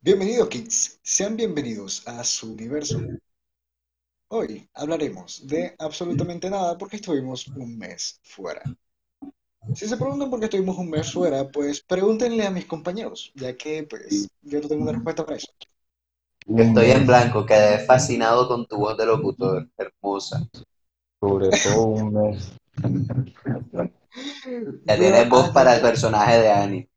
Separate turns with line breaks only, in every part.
Bienvenidos, kids. Sean bienvenidos a su universo. Hoy hablaremos de absolutamente nada porque estuvimos un mes fuera. Si se preguntan por qué estuvimos un mes fuera, pues pregúntenle a mis compañeros, ya que pues yo no tengo una respuesta para eso.
Estoy en blanco, quedé fascinado con tu voz de locutor, hermosa.
Sobre todo un mes.
Ya tienes voz para el personaje de Annie.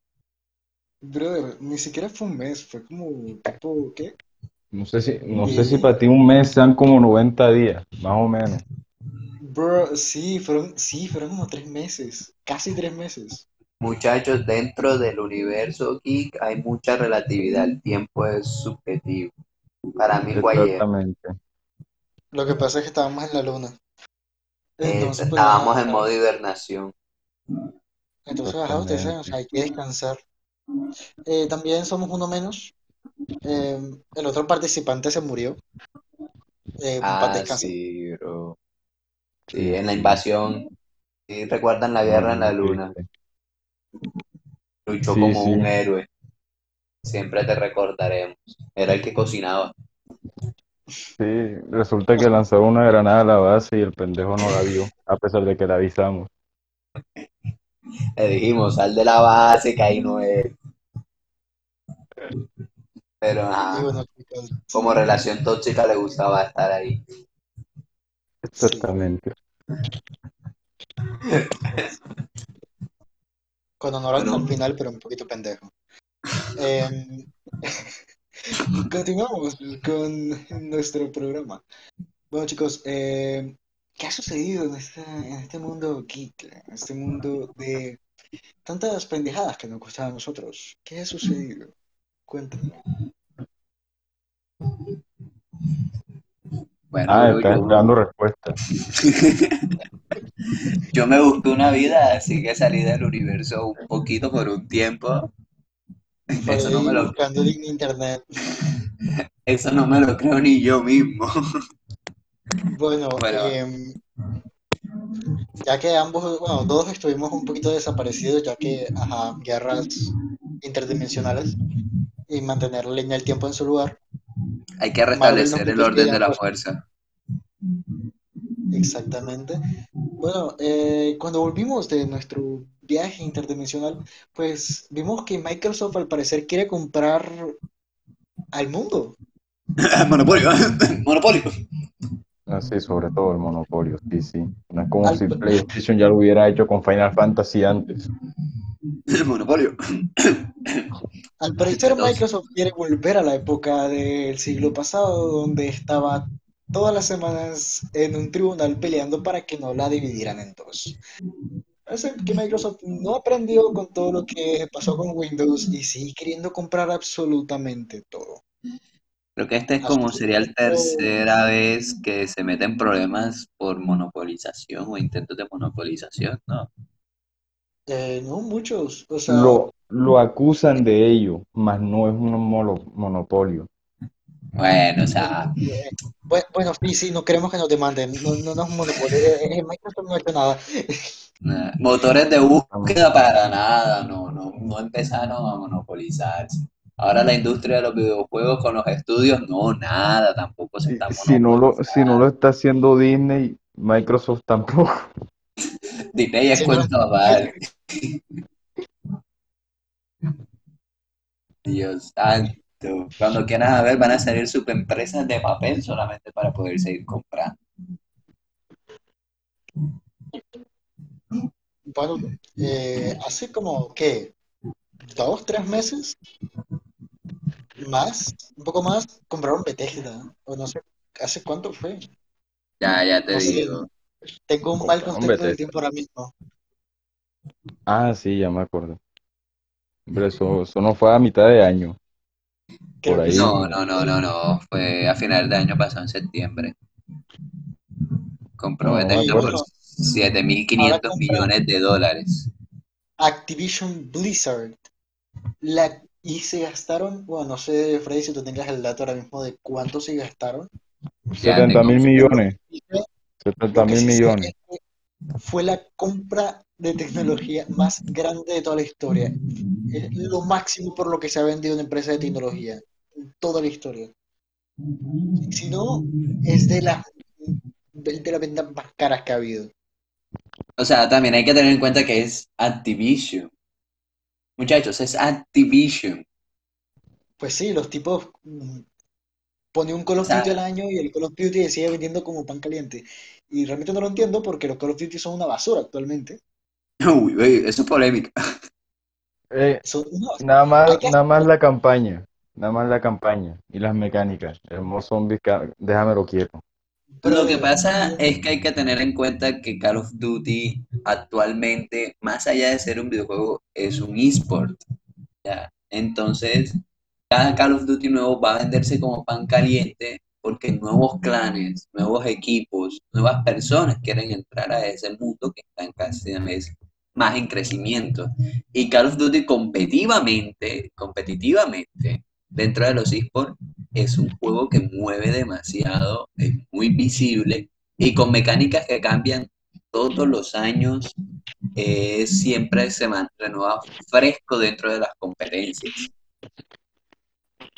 Brother, ni siquiera fue un mes, fue como tipo, ¿qué?
No sé si, no sé si para ti un mes sean como 90 días, más o menos.
Bro, sí, fueron, sí, fueron como tres meses, casi tres meses.
Muchachos, dentro del universo geek hay mucha relatividad, el tiempo es subjetivo. Para mí fue ayer.
Exactamente.
Lo que pasa es que estábamos en la luna.
Eh,
Entonces, pues,
estábamos en modo hibernación.
Entonces, ajá, ustedes saben, o sea, hay que descansar. Eh, también somos uno menos. Eh, el otro participante se murió. Eh,
Ah, sí, bro. Sí, en la invasión. Sí, recuerdan la guerra en la luna. Luchó
Sí,
como
sí.
un héroe. Siempre te recordaremos. Era el que cocinaba.
Sí, resulta que lanzaron una granada a la base y el pendejo no la vio, a pesar de que le avisamos.
Le dijimos, sal de la base, que ahí no es. Pero ajá, como relación tóxica le gustaba estar ahí.
Exactamente.
con honor hasta
Bueno.
el final, pero un poquito pendejo. Eh, continuamos con nuestro programa. Bueno, chicos, eh, ¿qué ha sucedido en este, en este mundo geek? En este mundo de tantas pendejadas que nos gustan a nosotros. ¿Qué ha sucedido? Cuéntenme.
Bueno,
Ah, estás
yo,
esperando respuesta.
yo me busqué una vida, así que salí del universo un poquito por un tiempo.
Por
Eso no me lo,
buscando en internet.
eso no me lo creo ni yo mismo.
Bueno,
Bueno.
em, ya que ambos, bueno, todos estuvimos un poquito desaparecidos, ya que, ajá, guerras interdimensionales y mantener la línea del tiempo en su lugar.
Hay que restablecer el orden de la fuerza.
Exactamente. Bueno, eh, cuando volvimos de nuestro viaje interdimensional, pues vimos que Microsoft al parecer quiere comprar al mundo.
Monopolio, monopolio.
Así, Ah, sobre todo el monopolio, sí, sí. No es como
Al-
si PlayStation ya lo hubiera hecho con Final Fantasy antes.
Monopolio.
Al parecer Microsoft quiere volver a la época del siglo pasado, donde estaba todas las semanas en un tribunal peleando para que no la dividieran en dos. Parece que Microsoft no aprendió con todo lo que pasó con Windows y sigue queriendo comprar absolutamente todo.
Creo que este es como sería la tercera vez que se mete en problemas por monopolización o intentos de monopolización, ¿no?
Eh, no muchos, o sea,
Lo, lo acusan de ello, mas no es un molo- monopolio.
Bueno, o sea,
bu- bueno, sí, sí, no queremos que nos demanden, no, no nos monopolio, eh, eh, Microsoft no ha hecho nada.
motores de búsqueda para nada, no, no, no empezaron a monopolizarse. Ahora la industria de los videojuegos con los estudios, no, nada, tampoco se está
si no lo, si no lo está haciendo Disney, Microsoft tampoco.
Disney es
Si no-
cuento aparte. Dios santo. Cuando quieran ver, van a salir subempresas de papel solamente para poder seguir comprando.
Bueno, eh, hace como, ¿qué? Dos, tres meses, más, un poco más, compraron Bethesda, o no sé, ¿hace cuánto fue?
Ya, ya te
No sé.
digo.
Tengo un mal concepto del tiempo ahora mismo.
Ah, sí, ya me acuerdo. Hombre, eso, eso no fue a mitad de año. Por ahí.
No, no, no, no, no. Fue a final de año pasado, en septiembre. Compró
No,
Bethesda por
acuerdo.
7.500
Ahora compra-
millones de dólares.
Activision Blizzard, la, y se gastaron, bueno, no sé, Freddy, si tú tengas el dato ahora mismo de cuánto se gastaron.
70 mil millones.
Y fue-
70
lo que
mil millones.
fue la compra de tecnología más grande de toda la historia. Es lo máximo por lo que se ha vendido una empresa de tecnología. en toda la historia. Si no, es de las de las ventas más caras que ha habido.
O sea, también hay que tener en cuenta que es Activision. Muchachos, es Activision.
Pues sí, los tipos mm, ponen un Call of Duty al año y el Call of Duty sigue vendiendo como pan caliente. Y realmente no lo entiendo porque los Call of Duty son una basura actualmente.
Uy, uy, eso es polémica.
Eh,
Son basura.
nada más,
que-
nada más la campaña, nada más la campaña y las mecánicas. El modo zombie, déjamelo quieto.
Lo que pasa es que hay que tener en cuenta que Call of Duty actualmente, más allá de ser un videojuego, es un esport. ¿ya? Entonces, cada Call of Duty nuevo va a venderse como pan caliente porque nuevos clanes, nuevos equipos, nuevas personas quieren entrar a ese mundo que está en vez más en crecimiento. Y Call of Duty competitivamente, competitivamente, dentro de los esports, es un juego que mueve demasiado, es muy visible y con mecánicas que cambian todos los años, eh, siempre se renueva fresco dentro de las competencias.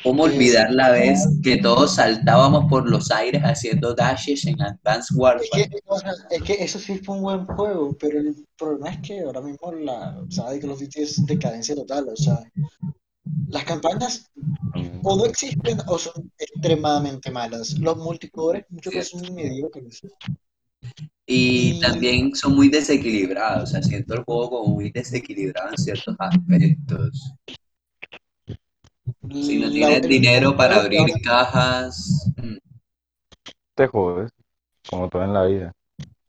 ¿Cómo olvidar la vez que todos saltábamos por los aires haciendo dashes en Advanced
Es
Warfare?
que, o sea, es que eso sí fue un buen juego, pero el problema es que ahora mismo la saga de Call of Duty es decadencia total. O sea, las campañas o no existen o son extremadamente malas. Los multijugadores muchas veces son mediocres.
Y
Y-
también son muy desequilibrados, o sea, siento el juego como muy desequilibrado en ciertos aspectos. Si no tienes dinero para abrir cajas, mm,
Te jodes, como todo en la vida.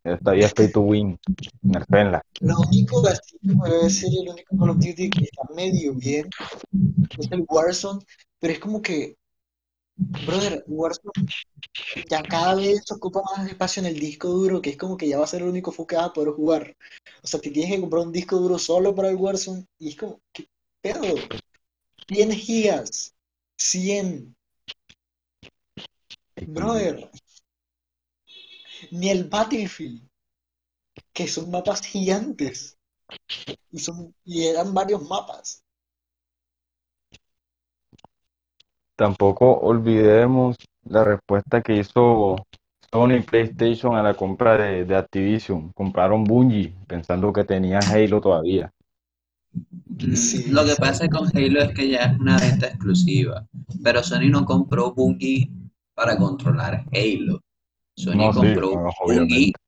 Vida es pay to win. Nerfenla.
Lo único que puede decir el único Call of Duty que está medio bien es el Warzone, pero es como que, brother, Warzone ya cada vez ocupa más espacio en el disco duro, que es como que ya va a ser el único foco que vas a poder jugar. O sea, te tienes que comprar un disco duro solo para el Warzone y es como, ¿qué pedo? 100 gigas, 100, brother. Ni el Battlefield, que son mapas gigantes. Y, son, y eran varios mapas.
Tampoco olvidemos la respuesta que hizo Sony PlayStation a la compra de, de Activision. Compraron Bungie pensando que tenían Halo todavía.
Sí,
lo que
sí.
pasa con Halo es que ya es una venta exclusiva, pero Sony no compró Bungie para controlar Halo. Sony
No, sí,
compró
no,
Bungie
obviamente.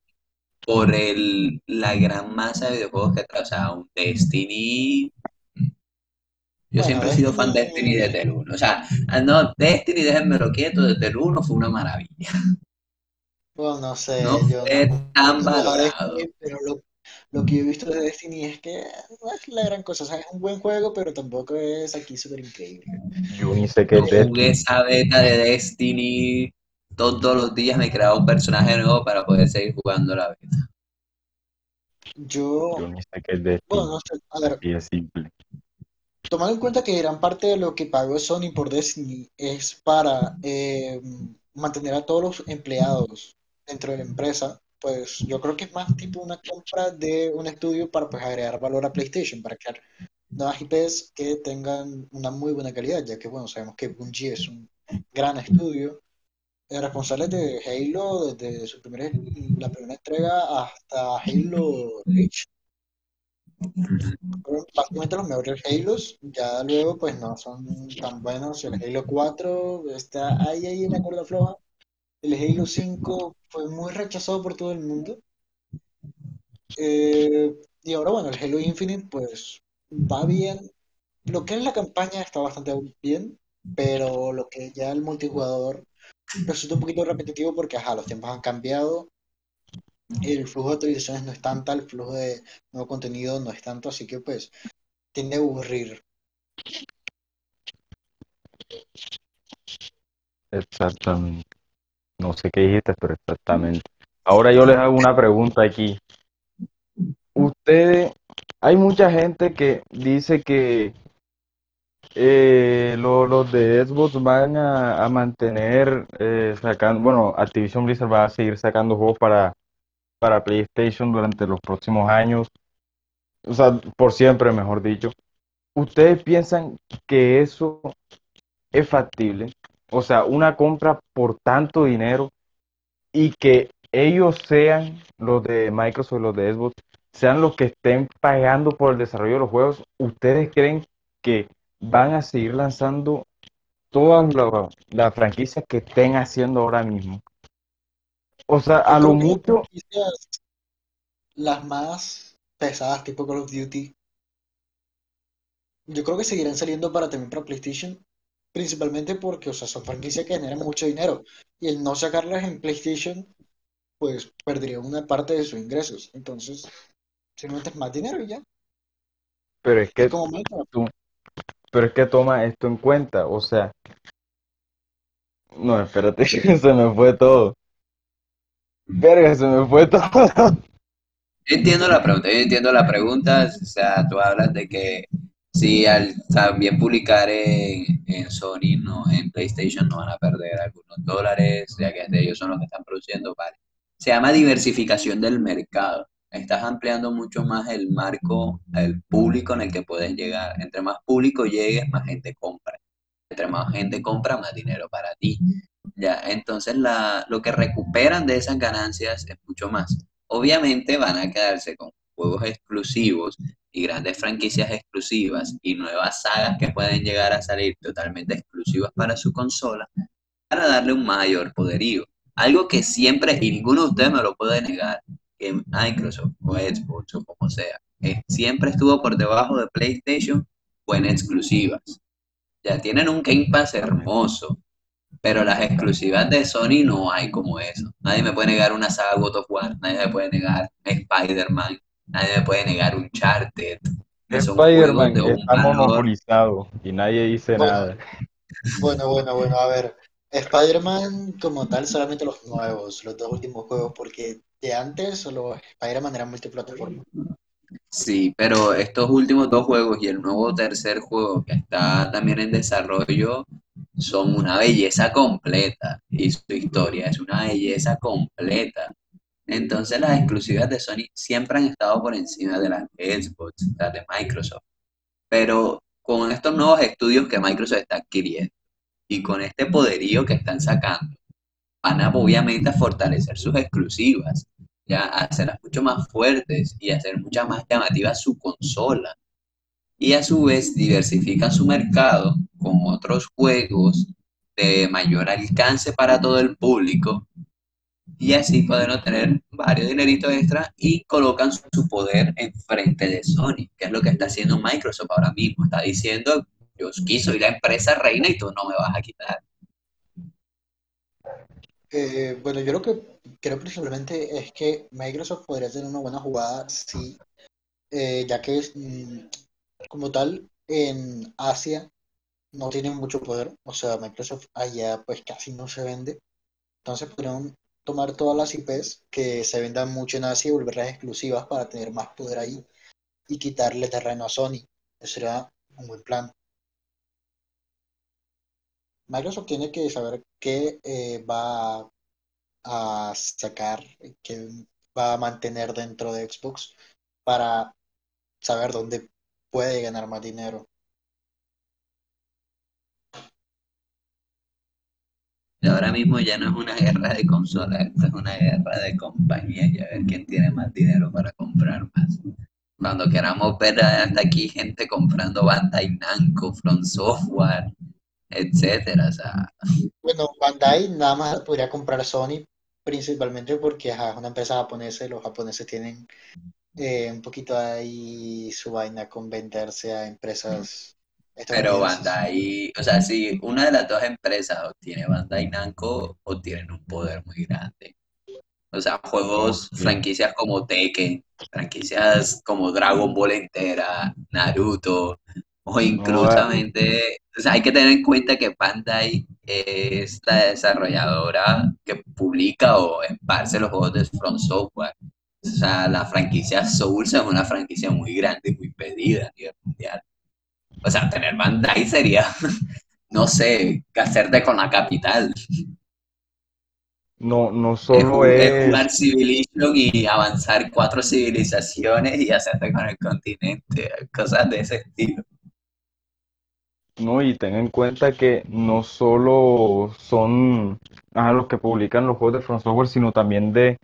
por el, la gran masa de videojuegos que trae, o sea, un Destiny. Yo
Bueno,
siempre he sido fan de
Destiny-
desde el 1. O sea, ah, no, Destiny, déjenmelo quieto, desde el 1 fue una maravilla.
Bueno, no sé,
No
yo
fue
no,
tan valorado.
Destiny, pero lo, lo que yo he visto de Destiny es que no es la gran cosa. O sea, es un buen juego, pero tampoco es aquí súper increíble.
Yo ni sé qué es
jugué esa beta de Destiny. Todos los días me creaba un personaje nuevo para poder seguir jugando la beta.
Yo,
Yo ni sé qué es Destiny.
bueno, no sé, a ver,
Y es simple.
tomando en cuenta que gran parte de lo que pagó Sony por Destiny es para eh, mantener a todos los empleados dentro de la empresa, pues yo creo que es más tipo una compra de un estudio para pues agregar valor a PlayStation, para crear nuevas IPs que tengan una muy buena calidad, ya que bueno, sabemos que Bungie es un gran estudio, eh, responsable de Halo desde su primera, la primera entrega hasta Halo Reach. Básicamente los mejores Halos, ya luego pues no son tan buenos. El Halo 4 está ahí, ahí en la cuerda floja. El Halo 5 fue muy rechazado por todo el mundo. Eh, y ahora bueno, el Halo Infinite pues va bien. Lo que es la campaña está bastante bien, pero lo que ya el multijugador resulta un poquito repetitivo porque ajá, los tiempos han cambiado. El flujo de actualizaciones no es tanta, el flujo de nuevo contenido no es tanto, así que pues tiende a aburrir.
Exactamente. No sé qué dijiste, pero exactamente. Ahora yo les hago una pregunta aquí. Ustedes, hay mucha gente que dice que eh, lo- los de Xbox van a, mantener eh, sacando, bueno, Activision Blizzard va a seguir sacando juegos para, para PlayStation durante los próximos años, o sea, por siempre, mejor dicho. ¿Ustedes piensan que eso es factible, o sea, una compra por tanto dinero y que ellos sean los de Microsoft, los de Xbox, sean los que estén pagando por el desarrollo de los juegos, ¿ustedes creen que van a seguir lanzando todas las la franquicias que estén haciendo ahora mismo? O sea, a lo mucho,
las más pesadas, tipo Call of Duty, yo creo que seguirán saliendo para también para PlayStation, principalmente porque, o sea, son franquicias que generan mucho dinero. Y el no sacarlas en PlayStation, pues perdería una parte de sus ingresos. Entonces, simplemente es más dinero y ya.
pero es que
como
tú, pero es que toma esto en cuenta, o sea, no, espérate, se me fue todo. Verga, se me fue todo.
Yo entiendo la pregunta, yo entiendo la pregunta, o sea, tú hablas de que si al también publicar en, en Sony, no, en PlayStation no van a perder algunos dólares, ya que ellos son los que están produciendo, vale. Se llama diversificación del mercado. Estás ampliando mucho más el marco, el público en el que puedes llegar. Entre más público llegues, más gente compra. Entre más gente compra, más dinero para ti. Ya, entonces la, lo que recuperan de esas ganancias es mucho más. Obviamente van a quedarse con juegos exclusivos y grandes franquicias exclusivas y nuevas sagas que pueden llegar a salir totalmente exclusivas para su consola para darle un mayor poderío. Algo que siempre, y ninguno de ustedes me lo puede negar, que Microsoft o Xbox o como sea, eh, siempre estuvo por debajo de PlayStation o en exclusivas. Ya tienen un Game Pass hermoso, pero las exclusivas de Sony no hay como eso. Nadie me puede negar una saga God of War, nadie me puede negar Spider-Man, nadie me puede negar son juegos
Spider-Man
de un
está monopolizado y nadie dice
Bueno,
nada.
bueno, bueno, bueno, a ver. Spider-Man como tal, solamente los nuevos, los dos últimos juegos, porque de antes solo Spider-Man era multiplataforma.
Sí, pero estos últimos dos juegos y el nuevo tercer juego que está también en desarrollo son una belleza completa y su historia es una belleza completa. Entonces las exclusivas de Sony siempre han estado por encima de las Xbox, las de Microsoft. Pero con estos nuevos estudios que Microsoft está adquiriendo y con este poderío que están sacando, van a obviamente a fortalecer sus exclusivas, ya hacerlas mucho más fuertes y hacer mucha más llamativa su consola. Y a su vez diversifican su mercado con otros juegos de mayor alcance para todo el público y así pueden obtener varios dineritos extra y colocan su poder enfrente de Sony, que es lo que está haciendo Microsoft ahora mismo. Está diciendo, yo aquí soy la empresa reina y tú no me vas a quitar.
Eh, bueno, yo lo que creo principalmente es que Microsoft podría tener una buena jugada si, eh, ya que es, mm, como tal en Asia no tienen mucho poder, o sea, Microsoft allá pues casi no se vende, entonces podrían tomar todas las IPs que se vendan mucho en Asia y volverlas exclusivas para tener más poder ahí y quitarle terreno a Sony. Eso sería un buen plan. Microsoft tiene que saber qué eh, va a sacar, qué va a mantener dentro de Xbox para saber dónde puede ganar más dinero.
Ahora mismo ya no es una guerra de consolas, esto es una guerra de compañías y a ver quién tiene más dinero para comprar más. Cuando queramos ver hasta aquí gente comprando Bandai Namco, From Software, etcétera, o sea,
Bueno, Bandai nada más podría comprar Sony, principalmente porque ajá, es una empresa japonesa y los japoneses tienen eh, un poquito ahí su vaina con venderse a empresas
pero. Bandai, o sea, si una de las dos empresas o tiene Bandai Namco o tienen un poder muy grande. O sea, juegos, franquicias como Tekken, franquicias como Dragon Ball entera, Naruto, o
No,
inclusamente, o sea, hay que tener en cuenta que Bandai es la desarrolladora que publica o esparce los juegos de From Software. O sea, la franquicia Souls es una franquicia muy grande y muy pedida a nivel mundial. O sea, tener Bandai sería, no sé, hacerte con la capital.
no, no solo
es
es,
jugar Civilization y avanzar cuatro civilizaciones y hacerte con el continente, cosas de ese estilo.
No, y ten en cuenta que no solo son los que publican los juegos de From Software, sino también de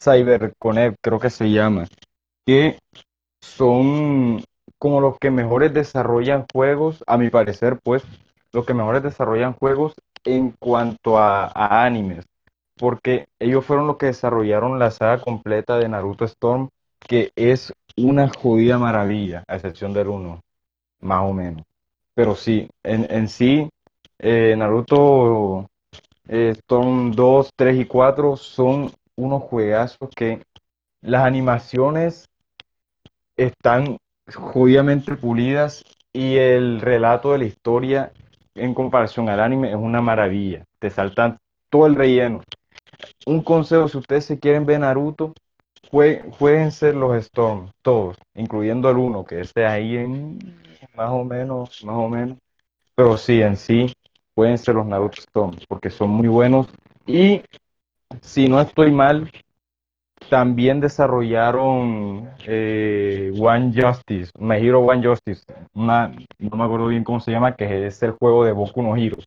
CyberConnect, creo que se llama, que son como los que mejores desarrollan juegos, a mi parecer, pues, los que mejores desarrollan juegos en cuanto a, a animes, porque ellos fueron los que desarrollaron la saga completa de Naruto Storm, que es una jodida maravilla, a excepción del uno, más o menos. Pero sí, en, en sí, eh, Naruto eh, Storm 2, 3 y 4 son unos juegazos que las animaciones están jodidamente pulidas y el relato de la historia en comparación al anime es una maravilla. Te saltan todo el relleno. Un consejo, si ustedes se quieren ver Naruto, jue, jueguense los Storm, todos, incluyendo el 1, que esté ahí en más o menos, más o menos. Pero sí, en sí, pueden ser los Naruto Storm, porque son muy buenos. Y si no estoy mal, también desarrollaron eh, One Justice, My Hero One Justice, una, no me acuerdo bien cómo se llama, que es el juego de Boku no Hero,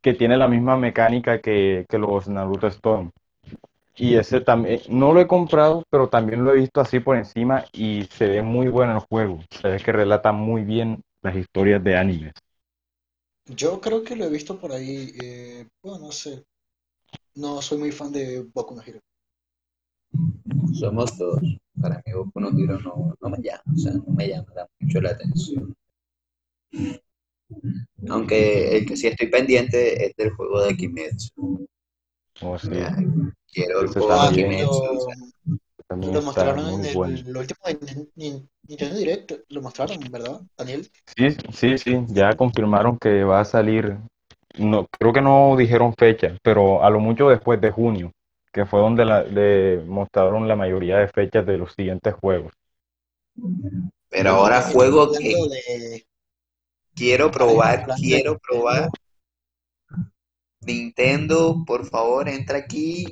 que tiene la misma mecánica que, que los Naruto Storm. Y ese también, no lo he comprado, pero también lo he visto así por encima y se ve muy bueno el juego. Se ve que relata muy bien las historias de animes.
Yo creo que lo he visto por ahí. eh, bueno, no sé. No soy muy fan de Boku no Hero.
Somos dos. Para mí Boku no Hero no, no me llama, o sea, no me llama da mucho la atención. Aunque el que sí estoy pendiente es del juego de Kimetsu.
Oh, sí,
Quiero el juego
lo, mostraron en el,
bueno.
lo último de Nin- Nin- Nintendo Direct. Lo mostraron, ¿verdad, Daniel?
Sí, sí, sí, ya confirmaron que va a salir, no, creo que no dijeron fecha, pero a lo mucho después de junio, que fue donde la- le mostraron la mayoría de fechas de los siguientes juegos.
Pero ahora juego que
de.
quiero probar, quiero probar.
Nintendo,
por favor, entra aquí.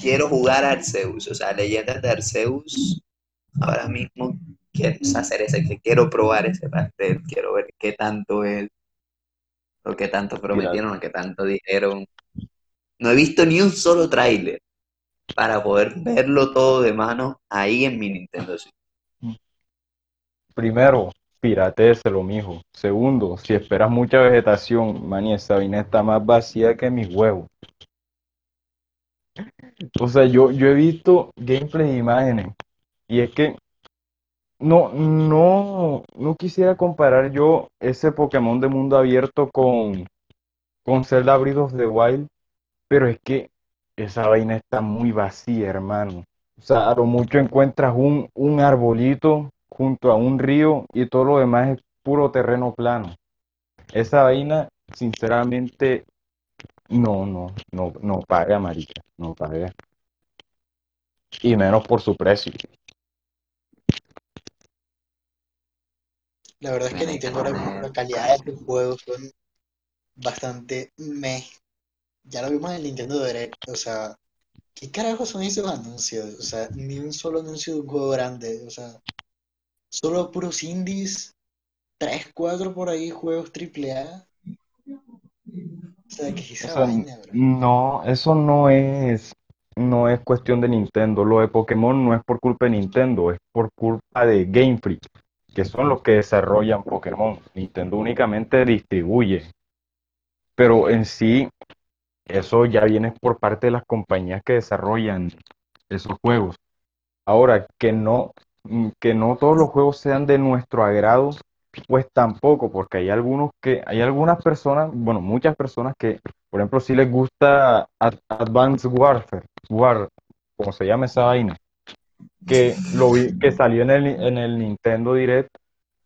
Quiero jugar Arceus, o sea, leyendas de Arceus. Ahora mismo quiero hacer ese, que quiero probar ese pastel, quiero ver qué tanto es, o qué tanto prometieron, o qué tanto dijeron. No he visto ni un solo tráiler para poder verlo todo de mano ahí en mi Nintendo Switch.
primero, piratéeselo, mijo. Segundo, si esperas mucha vegetación, mani, esa vaina está más vacía que mis huevos. O sea, yo, yo he visto gameplay de imágenes y es que no, no, no quisiera comparar yo ese Pokémon de mundo abierto con, con Zelda Breath of Wild, pero es que esa vaina está muy vacía, hermano. O sea, a lo mucho encuentras un, un arbolito junto a un río y todo lo demás es puro terreno plano. Esa vaina, sinceramente, no, no, no, no paga, marica, no paga. Y menos por su precio.
La verdad es que Nintendo ahora la calidad de sus juegos son bastante meh. Ya lo vimos en el Nintendo Direct. O sea, ¿qué carajos son esos anuncios? O sea, ni un solo anuncio de un juego grande. O sea, solo puros indies, 3, 4 por ahí, juegos triple A. O sea, ¿qué es
O
esa
sea,
vaina, bro?
no, eso no es, no es cuestión de Nintendo. Lo de Pokémon no es por culpa de Nintendo, es por culpa de Game Freak, que son los que desarrollan Pokémon. Nintendo únicamente distribuye, pero en sí, eso ya viene por parte de las compañías que desarrollan esos juegos. Ahora, que no, que no todos los juegos sean de nuestro agrado, pues tampoco, porque hay algunos que, hay algunas personas, bueno, muchas personas que, por ejemplo, si les gusta Ad- Advanced Warfare, War, como se llama esa vaina, que lo vi, que salió en el, en el Nintendo Direct,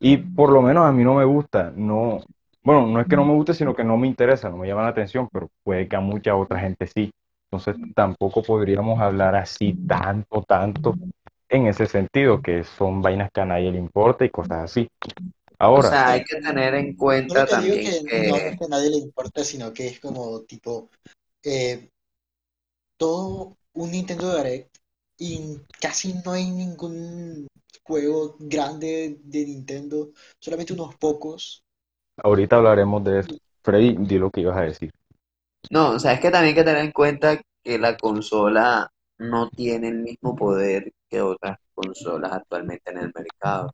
y por lo menos a mí no me gusta, no, bueno, no es que no me guste, sino que no me interesa, no me llama la atención, pero puede que a mucha otra gente sí. Entonces tampoco podríamos hablar así tanto, tanto en ese sentido, que son vainas que a nadie le importa y cosas así.
O
Ahora,
sea, hay que tener en cuenta
que
también
que no es
que
que a nadie le importa, sino que es como tipo eh, todo un Nintendo Direct y casi no hay ningún juego grande de Nintendo, solamente unos pocos.
ahorita hablaremos de eso. Freddy, di lo que ibas a decir.
No, o sea, es que también hay que tener en cuenta que la consola no tiene el mismo poder que otras consolas actualmente en el mercado.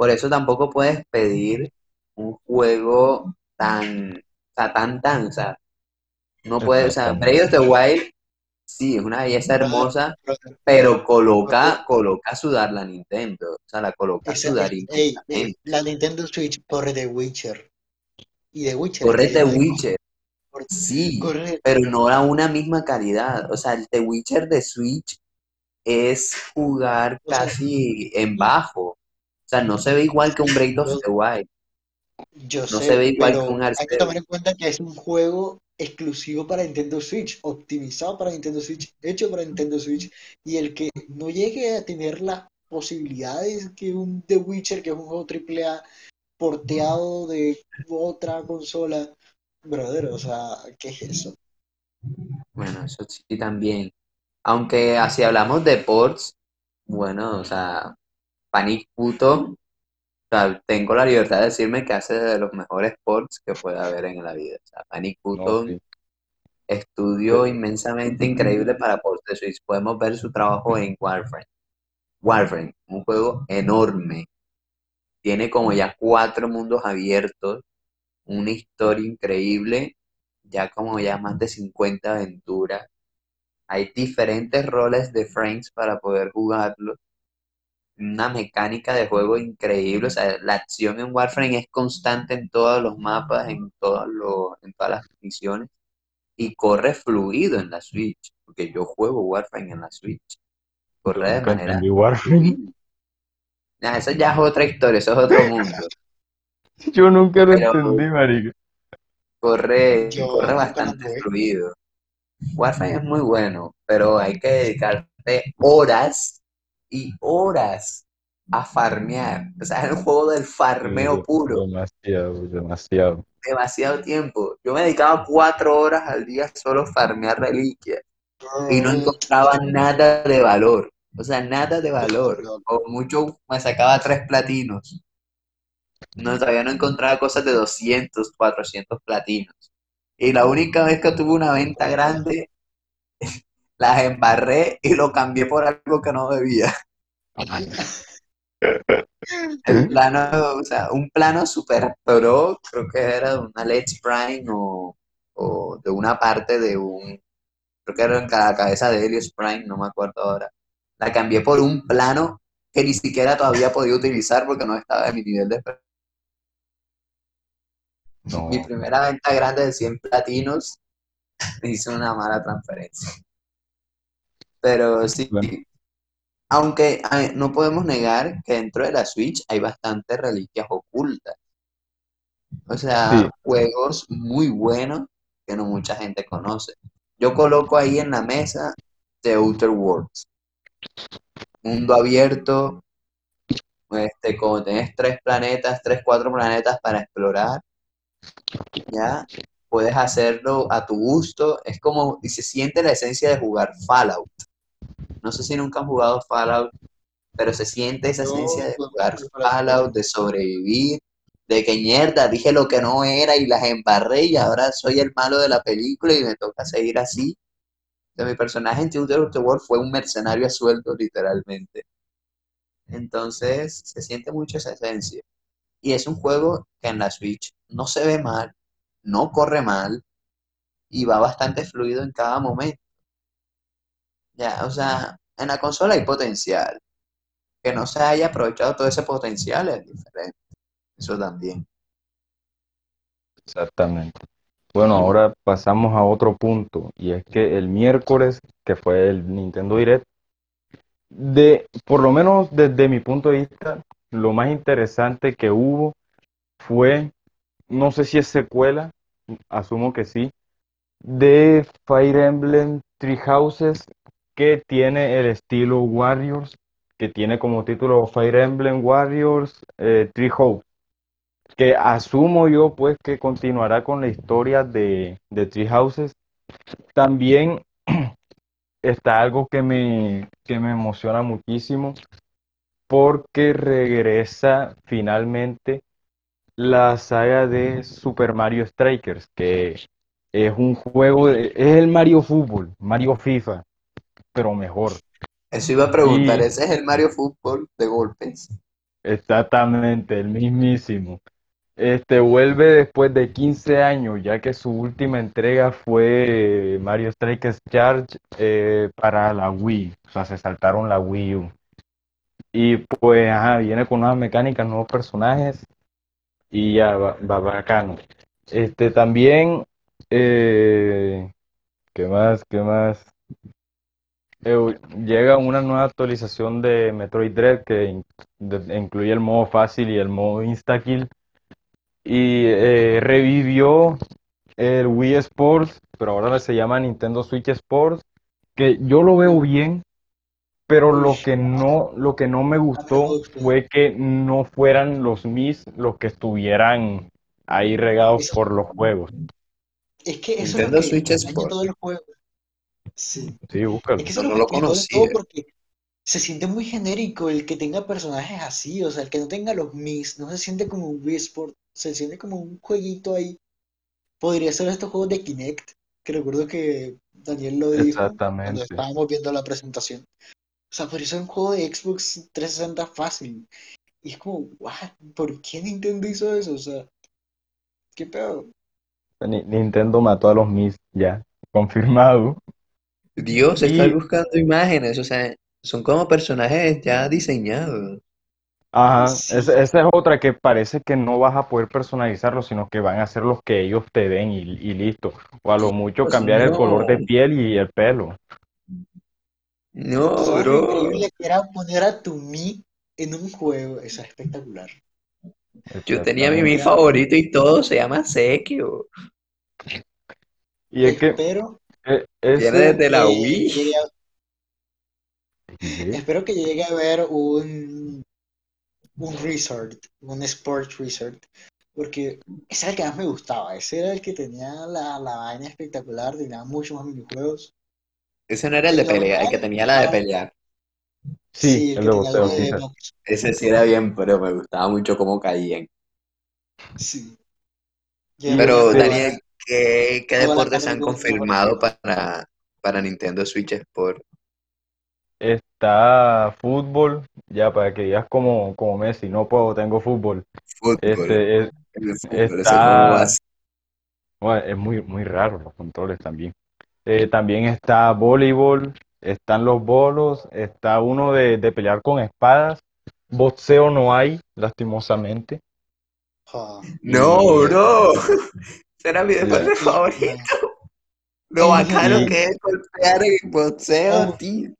Por eso tampoco puedes pedir un juego tan, o sea, tan, tan, o sea, no puedes, o sea, Breath of the Wild, sí, es una belleza hermosa, pero coloca, coloca a sudar la Nintendo, o sea, la coloca a sudar
ey, la Nintendo Switch corre de Witcher. Y de Witcher.
Corre The Witcher, sí, pero no a una misma calidad. O sea, el The Witcher de Switch es jugar
O sea,
casi en bajo. O sea, no se ve igual que un Breath of the Wild.
Yo
No
sé,
se ve igual
pero
que un
hay que
Arceus.
tomar en cuenta que es un juego exclusivo para Nintendo Switch, optimizado para Nintendo Switch, hecho para Nintendo Switch, y el que no llegue a tener las posibilidades que un The Witcher, que es un juego AAA porteado de otra consola, brother, o sea, ¿qué es eso?
Bueno, eso sí también. Aunque así hablamos de ports, bueno, o sea, Panic Puto, o sea, tengo la libertad de decirme que hace de los mejores ports que puede haber en la vida. O sea, Panic
No,
Puto
sí.
estudio inmensamente increíble para de Switch. Podemos ver su trabajo en Warframe. Warframe, un juego enorme. Tiene como ya cuatro mundos abiertos, una historia increíble, ya como ya más de 50 aventuras. Hay diferentes roles de frames para poder jugarlo. Una mecánica de juego increíble. O sea, la acción en Warframe es constante en todos los mapas, en, todos los, en todas las misiones. Y corre fluido en la Switch. Porque yo juego Warframe en la Switch. Corre de manera
entendí Warframe.
Nah, eso ya es otra historia, eso es otro mundo.
Yo nunca lo
Pero-
entendí, marica.
Corre,
Yo
corre bastante fluido. Warframe es muy bueno, pero hay que dedicarte horas y horas a farmear. O sea, es el juego del farmeo puro,
Demasiado, demasiado.
demasiado tiempo. Yo me dedicaba cuatro horas al día solo a farmear reliquias y no encontraba nada de valor. O sea, nada de valor. O mucho me sacaba tres platinos. No, todavía no encontraba cosas de 200, 400 platinos. Y la única vez que tuve una venta grande, las embarré y lo cambié por algo que no debía. El plano, o sea, un plano super pro, creo que era de una Let's Prime o, o de una parte de un, creo que era en la cabeza de Helios Prime, no me acuerdo ahora. La cambié por un plano que ni siquiera todavía podía utilizar porque no estaba en mi nivel de
No.
mi primera venta grande de 100 platinos, hice una mala transferencia. Pero sí,
Bueno.
aunque ver, no podemos negar que dentro de la Switch hay bastantes reliquias ocultas. O sea,
Sí.
juegos muy buenos que no mucha gente conoce. Yo coloco ahí en la mesa The Outer Worlds. Mundo abierto, este, como tienes tres planetas, tres, cuatro planetas para explorar, ya puedes hacerlo a tu gusto. Es como, y se siente la esencia de jugar Fallout. No sé si nunca han jugado Fallout, pero se siente esa esencia de jugar Fallout, de sobrevivir, de que mierda, dije lo que no era y las embarré y ahora soy el malo de la película y me toca seguir así. Sea, mi personaje en Tutor of the World fue un mercenario a sueldo, literalmente. Entonces, se siente mucho esa esencia. Y es un juego que en la Switch no se ve mal, no corre mal y va bastante fluido en cada momento. Ya, o sea, en la consola hay potencial. Que no se haya aprovechado todo ese potencial es diferente. Eso también.
Exactamente. Bueno, ahora pasamos a otro punto, y es que el miércoles, que fue el Nintendo Direct, de, por lo menos desde mi punto de vista, lo más interesante que hubo fue, no sé si es secuela, asumo que sí, de Fire Emblem Three Houses, que tiene el estilo Warriors, que tiene como título Fire Emblem Warriors eh, Three Hopes que asumo yo pues que continuará con la historia de, de Three Houses. También está algo que me, que me emociona muchísimo porque regresa finalmente la saga de Super Mario Strikers, que es un juego, de- es el Mario Fútbol, Mario FIFA, pero mejor.
Eso iba a preguntar,
Y-
¿ese es el Mario Fútbol de golpes?
Exactamente, el mismísimo. Este vuelve después de 15 años, ya que su última entrega fue Mario Strikers Charge eh, para la Wii. O sea, se saltaron la Wii U. Y pues, ajá, viene con nuevas mecánicas, nuevos personajes y ya va, va bacano. Este también, eh, ¿qué más? ¿Qué más? Eh, llega una nueva actualización de Metroid Dread que in- de- incluye el modo fácil y el modo insta-kill. Y eh, revivió el Wii Sports, pero ahora se llama Nintendo Switch Sports, que yo lo veo bien, pero lo que no, lo que no me gustó fue que no fueran los Mis los que estuvieran ahí regados por los juegos.
Es que eso
Nintendo
es lo que
Switch
daña
Sport.
todo el juego. Sí.
Sí, búscalo.
Es que eso
No,
lo que
lo
daña todo porque se siente muy genérico el que tenga personajes así, o sea, el que no tenga los Mis, no se siente como un Wii Sport, se siente como un jueguito ahí. Podría ser estos juegos de Kinect, que recuerdo que Daniel lo dijo cuando estábamos viendo la presentación. O sea, podría ser un juego de Xbox 360 fácil. Y es como, what? ¿Por qué Nintendo hizo eso? O sea, ¿qué pedo?
Ni- Nintendo mató a los Mis, ya, confirmado.
Dios,
Y-
estoy buscando imágenes, o sea, son como personajes ya diseñados.
Ajá,
Sí.
esa, esa es otra que parece que no vas a poder personalizarlo, sino que van a ser los que ellos te den y, y listo. O a lo mucho
Pues
cambiar el color de piel y el pelo.
No,
¿Tú sabes lo
bro.
increíble que era poner a tu Mi en un juego? Eso es espectacular.
Yo tenía mi mi favorito y todo, se llama Sekio.
Y es que
Espero
eh,
Viene desde la Wii.
espero que llegue a ver un, un resort, un Sport Resort, porque ese era el que más me gustaba. Ese era el que tenía la, la vaina espectacular, tenía muchos más minijuegos.
Ese no era el de
El
pelea, el que tenía la de pelear.
Sí,
el
el
que
de
tenía
boxeo,
lo
sí,
de.
Ese sí era bien, pero me gustaba mucho cómo caían.
Sí.
Pero Daniel, ¿qué, qué deportes han
con-
confirmado para, para Nintendo Switch Sport?
Está fútbol, ya para que digas como, como Messi, no puedo, tengo fútbol.
Fútbol.
Este, es,
fútbol,
está-
ser.
bueno, es muy, muy raro los controles también. Eh, también está voleibol, están los bolos, está uno de, de pelear con espadas. Boxeo no hay, lastimosamente.
Ah,
No. Ese era mi deporte
no.
favorito. Lo bacano que es golpear en boxeo,
Oh.
tío.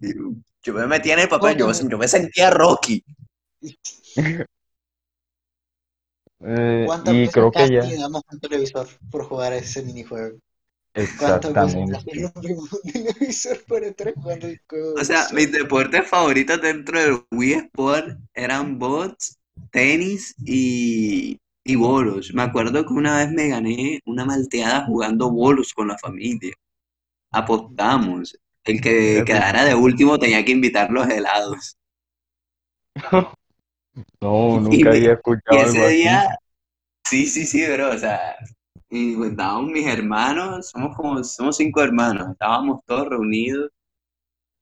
Yo me metía en el papel, yo,
Cuéntame.
yo me sentía Rocky.
Eh,
¿Cuántas
y
veces
creo que ya,
un televisor por jugar ese minijuego? ¿Cuántas veces
exactamente.
casi rompimos un televisor por estar jugando el juego?
O sea, mis deportes favoritos dentro del Wii Sport eran bots, tenis y, y bolos. Me acuerdo que una vez me gané una malteada jugando bolos con la familia. Apostamos. El que quedara de último tenía que invitar los helados.
No,
Y
nunca había
Y
escuchado algo
ese
así.
día, sí, sí, sí, bro, o sea, y pues, estábamos mis hermanos, somos como, somos cinco hermanos, estábamos todos reunidos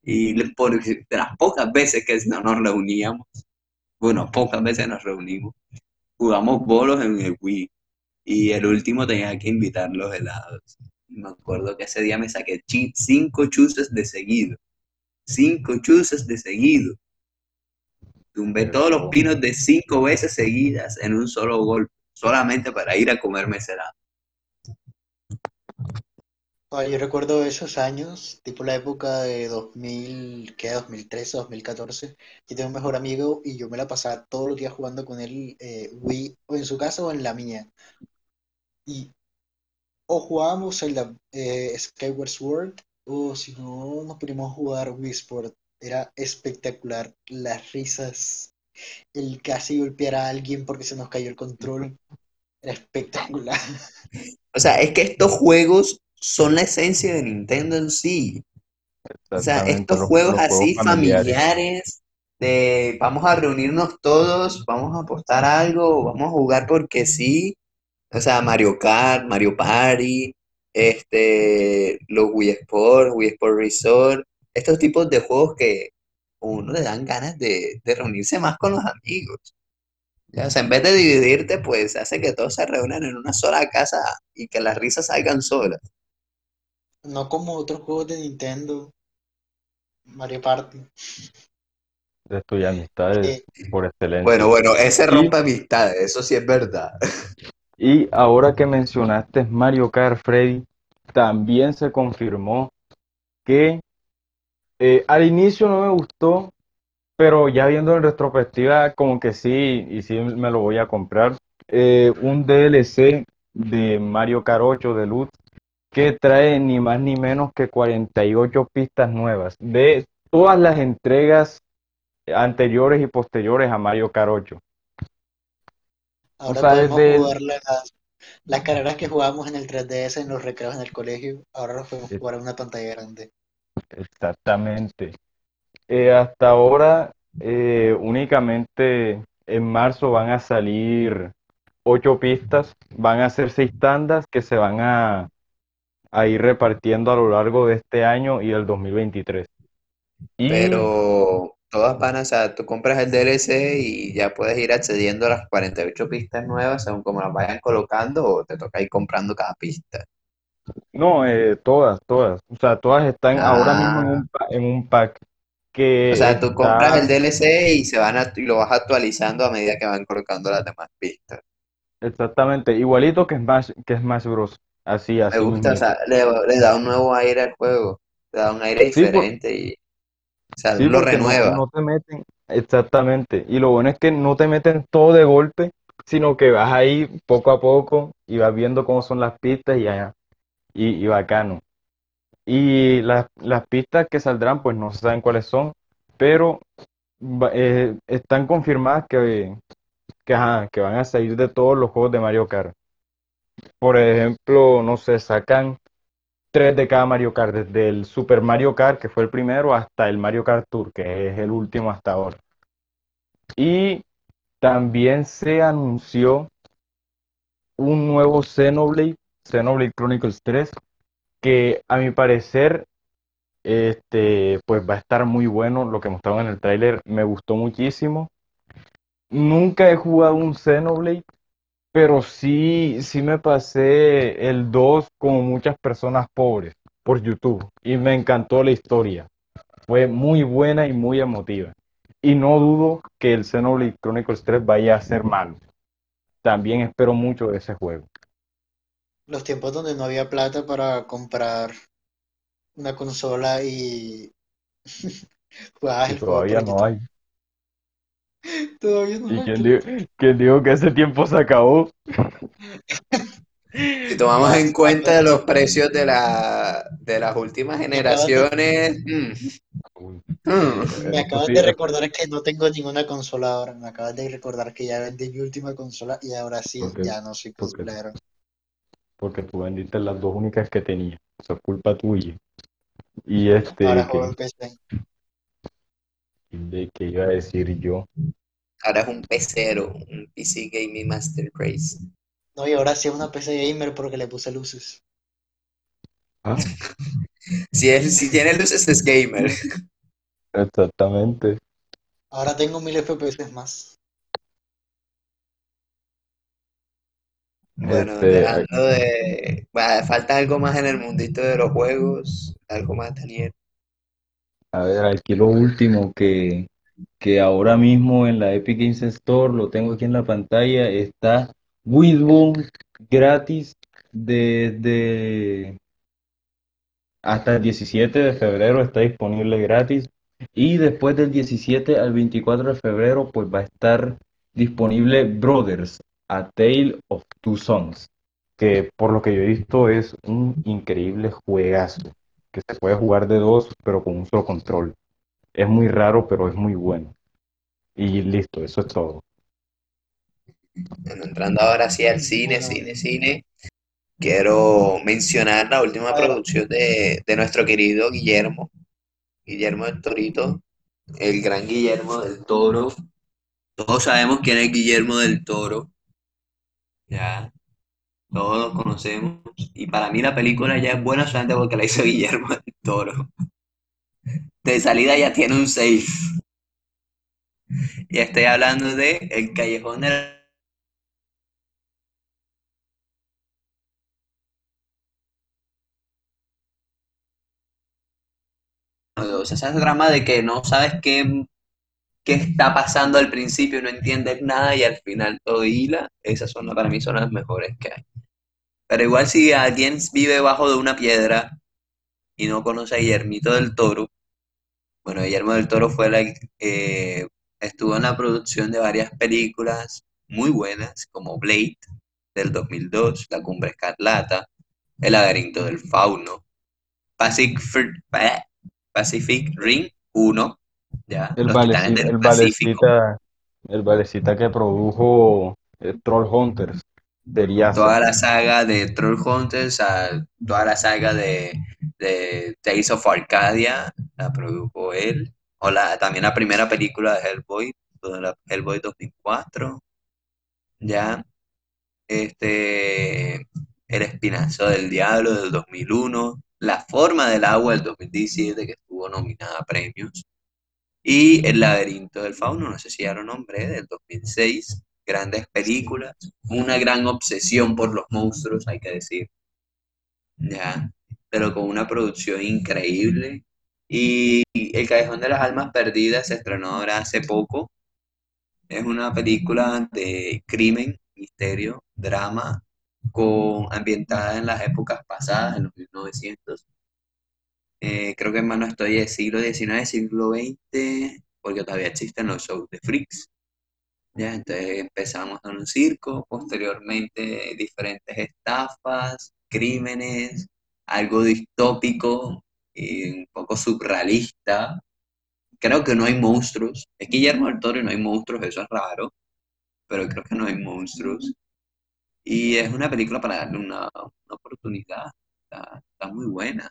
y por, de las pocas veces que no nos reuníamos, bueno, pocas veces nos reunimos, jugamos bolos en el Wii y el último tenía que invitar los helados. Me acuerdo que ese día me saqué cinco chuces de seguido, cinco chuces de seguido. Tumbé todos los pinos de cinco veces seguidas en un solo golpe, solamente para ir a comerme ese helado.
Yo recuerdo esos años, tipo la época de 2000, ¿qué? 2013, 2014. Yo tengo un mejor amigo y yo me la pasaba todos los días jugando con él eh, Wii, o en su casa o en la mía. Y o jugábamos el eh, Skyward Sword, o si no, nos poníamos a jugar Wii Sport. Era espectacular. Las risas, el casi golpear a alguien porque se nos cayó el control. Era espectacular.
O sea, es que estos juegos son la esencia de Nintendo en sí. O sea, estos
los-
juegos
los
así
familiares.
familiares, de vamos a reunirnos todos, vamos a apostar algo, vamos a jugar porque sí. O sea, Mario Kart, Mario Party, este, los Wii Sport, Wii Sport Resort, estos tipos de juegos que a uno le dan ganas de, de reunirse más con los amigos. Ya, o sea, en vez de dividirte, pues hace que todos se reúnan en una sola casa y que las risas salgan solas.
No como otros juegos de Nintendo, Mario Party.
Destruye amistades
Eh,
por excelencia.
Bueno, bueno, ese
Y,
rompe amistades, eso sí es verdad.
y ahora que mencionaste Mario Kart, Freddy, también se confirmó que eh, al inicio no me gustó, pero ya viendo en retrospectiva, como que sí, y sí me lo voy a comprar. Eh, un DLC de Mario Kart 8 Deluxe que trae ni más ni menos que 48 pistas nuevas de todas las entregas anteriores y posteriores a Mario Kart 8.
ahora
sabes
podemos jugar las, las carreras que jugábamos en el 3DS en los recreos en el colegio. Ahora las podemos
Eh.
jugar en una pantalla grande.
Exactamente. Eh, hasta ahora, eh, únicamente en marzo van a salir ocho pistas, van a ser seis tandas que se van a, a ir repartiendo a lo largo de este año y el 2023. Y
Pero todas van a, o sea, tú compras el DLC y ya puedes ir accediendo a las 48 pistas nuevas según como las vayan colocando o te toca ir comprando cada pista.
no, eh, todas, todas, o sea, todas están ahora mismo en
Ah,
un, en un pack que
o sea, tú compras el DLC y se van a- y lo vas actualizando a medida que van colocando las demás pistas.
exactamente igualito que Smash, que Smash Bros. Así,
Me
así
gusta, o
mismo.
sea, le, le da un nuevo aire al juego, le da un aire
Sí, por-
diferente y, o sea,
Sí,
lo
no,
renueva.
no te meten, exactamente. Y lo bueno es que no te meten todo de golpe, sino que vas ahí poco a poco y vas viendo cómo son las pistas y, ya- y, y bacano. Y las, las pistas que saldrán, pues no se saben cuáles son, pero eh, están confirmadas que, que, ajá, que van a salir de todos los juegos de Mario Kart. Por ejemplo, no sé, sacan tres de cada Mario Kart, desde el Super Mario Kart, que fue el primero, hasta el Mario Kart Tour, que es el último hasta ahora. Y también se anunció un nuevo Xenoblade, Xenoblade Chronicles 3, que a mi parecer, este, pues va a estar muy bueno. Lo que mostraron en el tráiler me gustó muchísimo. Nunca he jugado un Xenoblade, pero sí, sí me pasé el 2 como muchas personas pobres por YouTube y me encantó la historia. Fue muy buena y muy emotiva. Y no dudo que el Xenoblade Chronicles 3 vaya a ser malo. También espero mucho de ese juego.
Los tiempos donde no había plata para comprar una consola y jugabas
Y
el juego
todavía no hay.
Todavía no
¿Y quién dijo, quién dijo que ese tiempo se acabó?
Si tomamos en cuenta los precios de la, de las últimas
me acabas de,
generaciones, mm, mm.
me acabas de recordar que no tengo ninguna consola ahora. Me acabas de recordar que ya vendí mi última consola y ahora sí,
porque,
ya no soy consolero.
porque tú vendiste las dos únicas que tenía. Eso es culpa tuya. Y
Ahora
este,
juego
que,
en PC.
de que iba a decir yo.
Ahora es un pecero, un PC Gaming Master Race.
No, y ahora sí es una PC gamer porque le puse luces.
Ah,
Si, es, si tiene luces es gamer.
exactamente.
Ahora tengo mil FPS más.
Bueno,
Este,
dejando de... va, falta algo más en el mundito de los juegos. Algo más, Daniel.
a ver, aquí lo último que, que ahora mismo en la Epic Games Store, lo tengo aquí en la pantalla, está Wishbone gratis desde hasta el 17 de febrero está disponible gratis y después del 17 al 24 de febrero pues va a estar disponible Brothers, A Tale of Two Sons, que por lo que yo he visto es un increíble juegazo, que se puede jugar de dos pero con un solo control. Es muy raro pero es muy bueno. Y listo, eso es todo.
Bueno, entrando ahora sí al cine, cine, cine. Quiero mencionar la última producción de, de nuestro querido Guillermo, Guillermo del Torito, el gran Guillermo del Toro. Todos sabemos quién es Guillermo del Toro. Ya, todos lo conocemos. Y para mí la película ya es buena solamente porque la hizo Guillermo del Toro. De salida ya tiene un 6. Y estoy hablando de El Callejón de la O sea, ese drama de que no sabes qué, qué está pasando al principio, no entiendes nada y al final todo hila, esas son para mí son las mejores que hay. Pero igual si alguien vive bajo de una piedra y no conoce a Guillermito del Toro, bueno, Guillermo del Toro fue la, eh, estuvo en la producción de varias películas muy buenas, como Blade del 2002, La Cumbre Escarlata, El laberinto del fauno, Pacific, Pacific Ring 1, ya,
El valecita, el valecita, el valecita que produjo eh, Troll Hunters,
toda la saga de Troll Hunters, toda la saga de, de Tales of Arcadia, la produjo él, o la, también la primera película de Hellboy, Hellboy 2004, ya, este, El Espinazo del Diablo del 2001, La Forma del Agua del 2017, que estuvo nominada a premios, y El Laberinto del Fauno, no sé si ya lo nombré, del 2006, grandes películas, una gran obsesión por los monstruos, hay que decir, ya, pero con una producción increíble. Y El Callejón de las Almas Perdidas se estrenó ahora hace poco. Es una película de crimen, misterio, drama, con, ambientada en las épocas pasadas, en los 1900. Eh, creo que más no estoy de siglo XIX, siglo XX, porque todavía existen los shows de freaks. Ya, entonces empezamos en un circo, posteriormente diferentes estafas, crímenes, algo distópico y un poco surrealista. Creo que no hay monstruos. Es Guillermo del Toro y no hay monstruos, eso es raro, pero creo que no hay monstruos. Y es una película para darle una, una oportunidad. Está, está muy buena.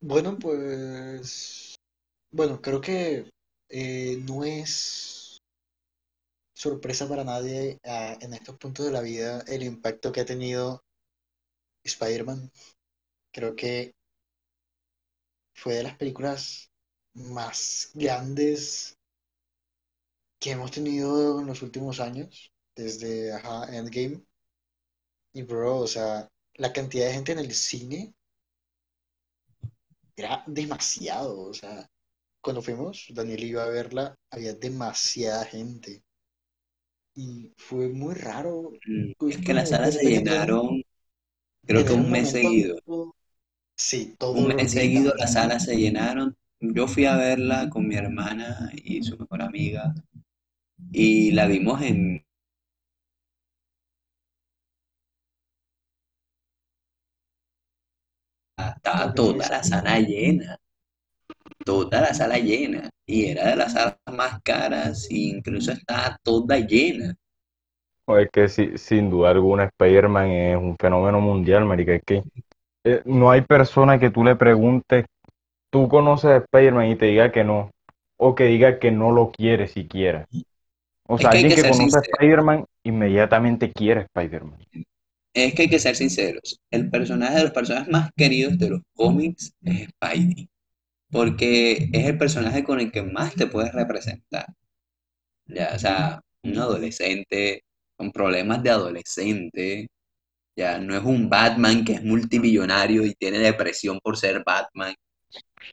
Bueno, pues, bueno, creo que eh, no es sorpresa para nadie ah, en estos puntos de la vida el impacto que ha tenido Spider-Man. Creo que fue de las películas más grandes que hemos tenido en los últimos años, desde ajá, Endgame. Y bro, o sea, la cantidad de gente en el cine era demasiado. O sea, cuando fuimos, Daniel iba a verla, había demasiada gente. Y fue muy raro,
Mm, Es que las salas se llenaron, creo que
un
un mes
momento
seguido.
Sí,
Un
todos los
mes seguido las salas se llenaron. Yo fui a verla con mi hermana y su mejor amiga y la vimos en... Estaba
que fue
toda la sala llena, toda la sala llena. Y era de las salas más caras e incluso estaba toda llena.
Es que sí, sin duda alguna Spider-Man es un fenómeno mundial, marica. Es que eh, no hay persona que tú le preguntes, tú conoces a Spider-Man y te diga que no, o que diga que no lo quiere siquiera. O
Es
sea,
que
alguien
que
que conoce a
sincero,
Spider-Man inmediatamente quiere a Spider-Man.
es que hay que ser sinceros. El personaje de los personajes más queridos de los cómics es Spidey, porque es el personaje con el que más te puedes representar. Ya, o sea, un adolescente con problemas de adolescente, ya no es un Batman que es multimillonario y tiene depresión por ser Batman,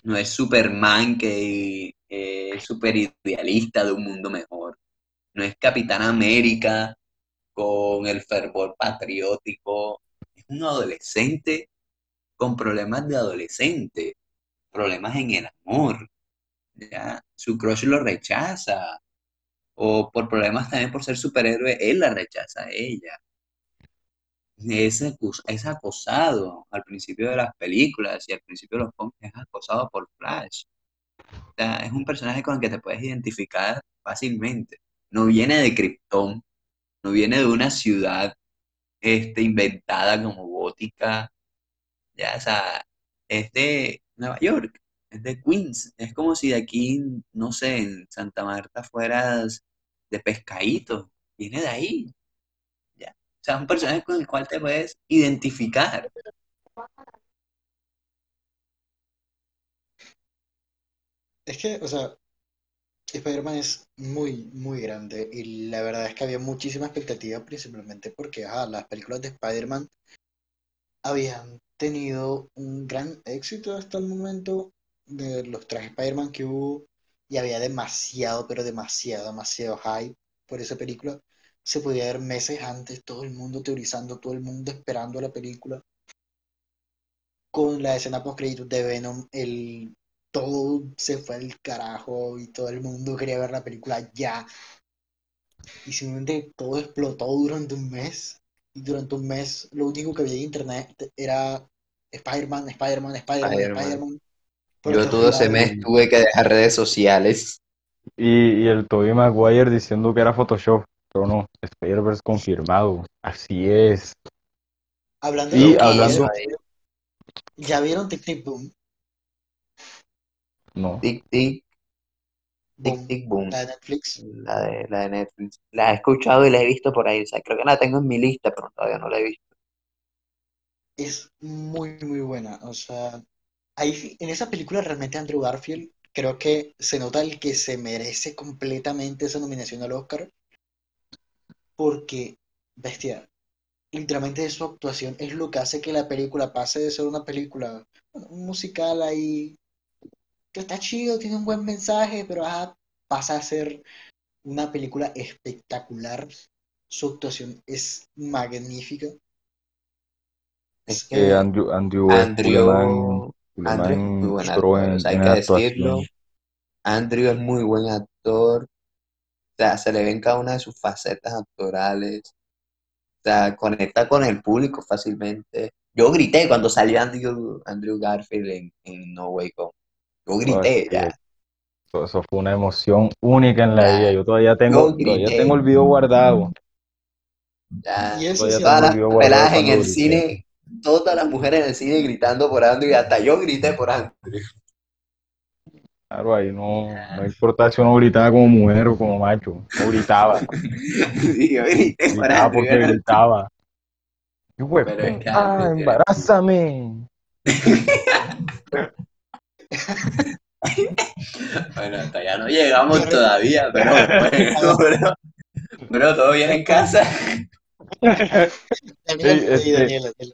no es Superman que es super idealista de un mundo mejor, no es Capitán América con el fervor patriótico, es un adolescente con problemas de adolescente, problemas en el amor, ya, su crush lo rechaza, o por problemas también por ser superhéroe, él la rechaza a ella. Es, es acosado al principio de las películas y al principio de los cómics es acosado por Flash. Es un personaje con el que te puedes identificar fácilmente. No viene de Krypton, no viene de una ciudad este, inventada como gótica. Ya, es de, Nueva York, es de Queens. Es como si de aquí, no sé, en Santa Marta fueras de pescadito. Viene de ahí. Ya. O sea, un personaje con el cual te puedes identificar.
Es que, o sea, Spider-Man es muy, muy grande y la verdad es que había muchísima expectativa principalmente porque las películas de Spider-Man habían tenido un gran éxito hasta el momento de los trajes Spider-Man que hubo y había demasiado, pero demasiado, demasiado hype por esa película. Se podía ver meses antes, todo el mundo teorizando, todo el mundo esperando la película. Con la escena post créditos de Venom, el todo se fue al carajo y todo el mundo quería ver la película ya. Y simplemente todo explotó durante un mes. Y durante un mes lo único que había en internet era Spider-Man, Spider-Man, Spider-Man,
Spider-Man.
Spider-Man.
Yo todo ese mes tuve que dejar redes sociales.
Y, y el Tobey Maguire diciendo que era Photoshop. Pero no, Spider-Verse confirmado. Así es.
Hablando
Y
de
hablando-
¿ya vieron Tic Tic Boom?
No.
Tic, tic, tic, tic, boom.
la de Netflix.
La de, la de Netflix. La he escuchado y la he visto por ahí. O sea, creo que la tengo en mi lista, pero todavía no la he visto.
Es muy, muy buena. O sea, ahí, en esa película realmente Andrew Garfield creo que se nota el que se merece completamente esa nominación al Oscar. Porque, bestia, literalmente su actuación es lo que hace que la película pase de ser una película, bueno, un musical ahí, que está chido, tiene un buen mensaje, pero ajá, pasa a ser una película espectacular. Su actuación es magnífica.
Es
Que Andrew, Andrew, es
Andrew, es muy buen actor,
en,
o sea, hay que
actuación.
decirlo. Andrew es muy buen actor. O sea, se le ve en cada una de sus facetas actorales. O sea, conecta con el público fácilmente. Yo grité cuando salió Andrew, Andrew Garfield en, en No Way Home. Yo grité, ya.
es. Eso, eso fue una emoción única en la
Ya.
vida. Yo todavía tengo,
Yo
todavía tengo el video guardado.
ya.
Y eso sí,
Todas
el
las peladas en el
grité.
cine, todas las mujeres en el cine gritando por Andrew y hasta yo grité por Andrew.
Claro, ahí no, no importa si uno gritaba como mujer o como macho. No gritaba.
Sí, yo grité por
Gritaba
Andrew.
porque gritaba. Y güey, ah, embarázame.
Bueno, hasta allá no llegamos
Pero-
todavía, pero bueno, bro, bro, todo bien en casa.
Daniel,
Sí, este-
Daniel, Daniel.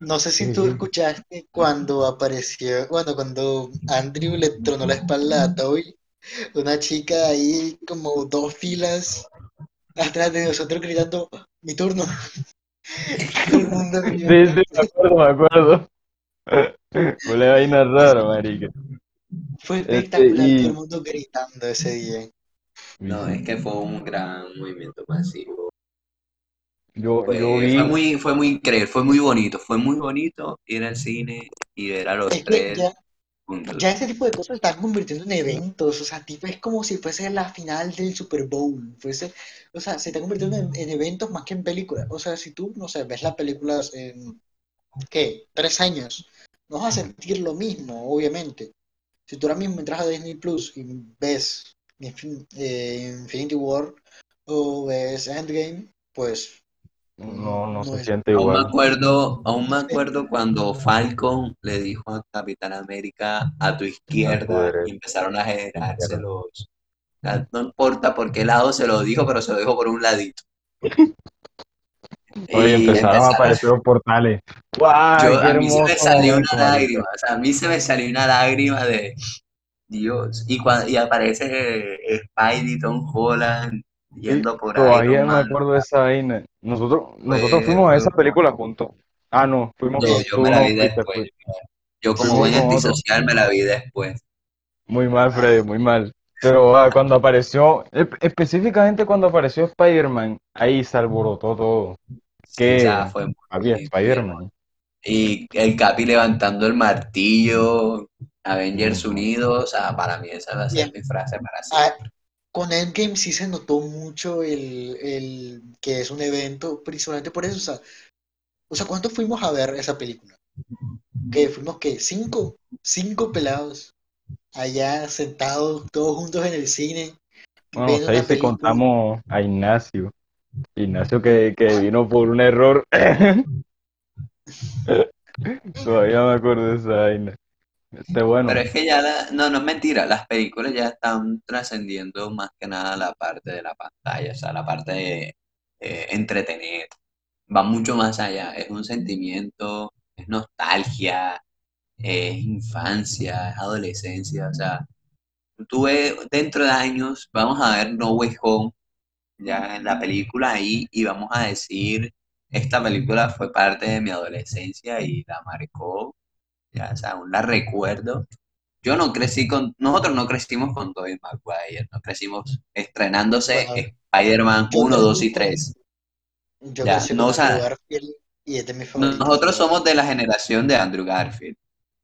No sé si tú escuchaste cuando apareció, bueno, cuando Andrew le tronó la espalda a Toby, una chica ahí como dos filas atrás de nosotros gritando, mi turno. Todo el mundo
Sí, sí, me acuerdo, me acuerdo. Huele a vaina rara, marica.
Fue
Este,
espectacular,
y-
todo el mundo gritando ese día.
No, es que fue un gran movimiento masivo.
Yo,
Fue,
yo vi,
fue muy, fue muy increíble, fue muy bonito, fue muy bonito ir al cine y ver a los
Es
tres
ya,
juntos.
ya ese tipo de cosas se están convirtiendo en eventos, o sea, tipo es como si fuese la final del Super Bowl, fuese, o sea, se está convirtiendo en, en eventos más que en películas. O sea, si tú, no sé, ves las películas en, ¿qué? Tres años, no vas a sentir lo mismo, obviamente. Si tú ahora mismo entras a Disney Plus y ves Infin- eh, Infinity War o ves Endgame, pues
no, no se
es-
siente
Aún me
igual.
acuerdo, aún me acuerdo cuando Falcon le dijo a Capitán América a tu izquierda y empezaron a generarse los. No importa por qué lado se lo dijo, pero se lo dijo por un ladito.
Oye, empezaron a aparecer los portales.
Yo-
¡Qué
a mí se me salió una lágrima, o sea, a mí se me salió una lágrima de Dios. Y, cuando, y aparece eh, Spidey, Tom Holland, yendo por
todavía
Iron
me acuerdo de esa vaina. Nosotros, nosotros
Fue-
fuimos a esa película juntos. Ah, no, fuimos
yo
tú,
me la vi
fuiste,
después. Yo como
Fuimos
buen
nosotros.
antisocial me la vi después.
Muy mal, Freddy, muy mal. Pero ah, cuando apareció, espe- específicamente cuando apareció Spider-Man, ahí se alborotó todo.
Sea, fue muy
Había
bien.
Spider-Man.
Y el Capi levantando el martillo, Avengers. Unidos, o sea, para mí esa va a ser
Bien.
mi frase para
Ah,
siempre.
con Endgame sí se notó mucho el, el que es un evento, principalmente por eso. O sea, o sea, ¿cuántos fuimos a ver esa película? ¿Qué fuimos qué? ¿Cinco? cinco pelados allá sentados todos juntos en el cine,
Bueno,
una
si contamos a Ignacio. Ignacio que, que vino por un error. Todavía me acuerdo de esa vaina. Este, bueno,
Pero es que ya no, no es mentira, las películas ya están trascendiendo más que nada la parte de la pantalla, o sea, la parte de eh, entretener, va mucho más allá, es un sentimiento, es nostalgia, es infancia, es adolescencia, o sea, tú ves, dentro de años vamos a ver No Way Home, ya en la película ahí, y vamos a decir, esta película fue parte de mi adolescencia y la marcó, ya, o sea, aún la recuerdo. Yo no crecí con, nosotros no crecimos con Tobey Maguire, no crecimos estrenándose
Bueno,
Spider-Man
yo
1, 2 y
crecí con,
3.
yo
Ya,
crecí
no,
con
o sea,
Andrew Garfield y es de mis favoritos,
nosotros somos de la generación de Andrew Garfield,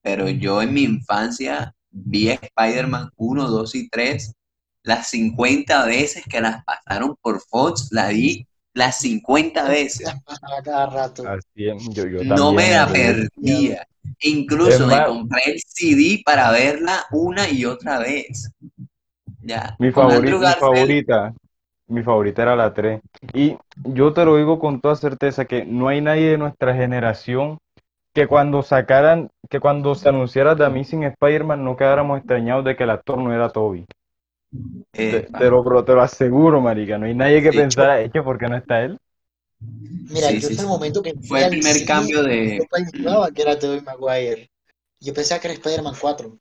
pero yo en mi infancia vi Spider-Man 1, 2 y 3 las 50 veces que las pasaron por Fox, la vi las 50 veces.
cada rato.
así es, yo, yo
No me la perdía. Incluso me compré el CD para verla una y otra vez. Ya,
mi
con
favori-
Andrew
mi favorita, mi favorita era la 3. Y yo te lo digo con toda certeza que no hay nadie de nuestra generación que cuando sacaran, que cuando se anunciara The Amazing Spider-Man no quedáramos extrañados de que el actor no era Toby. Te,
epa,
te lo, pero te lo aseguro, marica. No hay nadie que pensara, que ¿por qué no está él?
Mira,
sí,
yo
sí,
hasta el momento que
Fue el primer cambio de,
yo pensaba que era Tobey Maguire. Yo pensaba que era Spider-Man 4.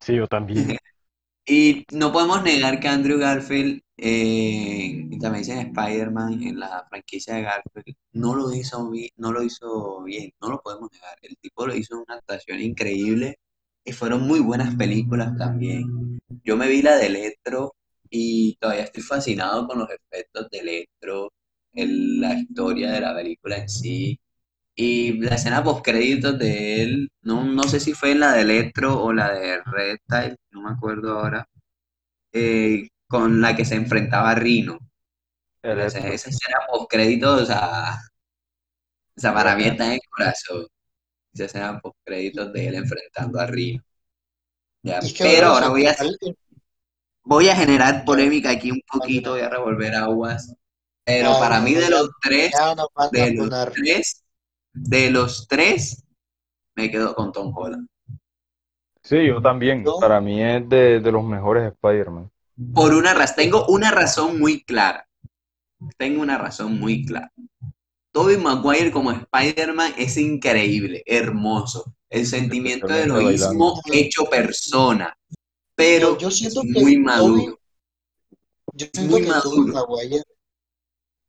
Sí, yo también.
Y no podemos negar que Andrew Garfield, eh, y también dicen Spider-Man en la franquicia de Garfield, no lo hizo bien, no lo hizo bien, no lo podemos negar. El tipo lo hizo en una actuación increíble y fueron muy buenas películas también. Yo me vi la de Electro y todavía estoy fascinado con los efectos de Electro, el- la historia de la película en sí. Y la escena post créditos de él, no, no sé si fue en la de Electro o la de Reptile, no me acuerdo ahora, eh, con la que se enfrentaba a Rino. Esa, escena post créditos, o sea, o sea, para mí está en el corazón. Esa escena post créditos de él enfrentando a Rino. Ya,
Y es que,
pero ahora voy a, voy a generar polémica aquí un poquito, voy a revolver aguas. Pero para mí de los tres, de los tres, de los tres, me quedo con Tom Holland.
Sí, yo también. Para mí es de, de los mejores Spider-Man.
Por una razón, tengo una razón muy clara. Tengo una razón muy clara. Tobey Maguire como Spider-Man es increíble, hermoso. El sentimiento de heroísmo hecho persona, pero
yo, yo
es
siento que
muy
Tobey,
maduro,
yo
es
siento
muy
que
maduro.
Maguire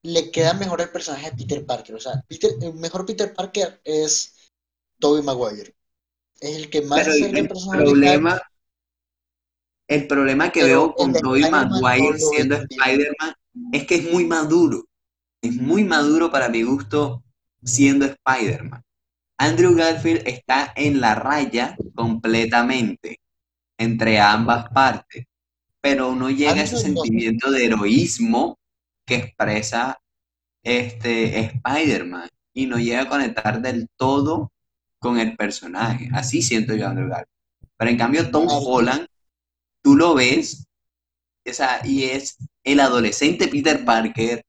le queda mejor el personaje de Peter Parker. O sea, Peter, el mejor Peter Parker es Tobey Maguire. Es el que más
Pero el problema, el problema que
pero
veo con Tobey Maguire siendo. Spider-Man es que es muy maduro. Es muy maduro para mi gusto siendo Spider-Man. Andrew Garfield está en la raya completamente entre ambas partes, pero no llega a ese sentimiento de heroísmo que expresa este Spider-Man y no llega a conectar del todo con el personaje. Así siento yo a Andrew Garfield. Pero en cambio Tom Holland, tú lo ves, o sea, y es el adolescente Peter Parker,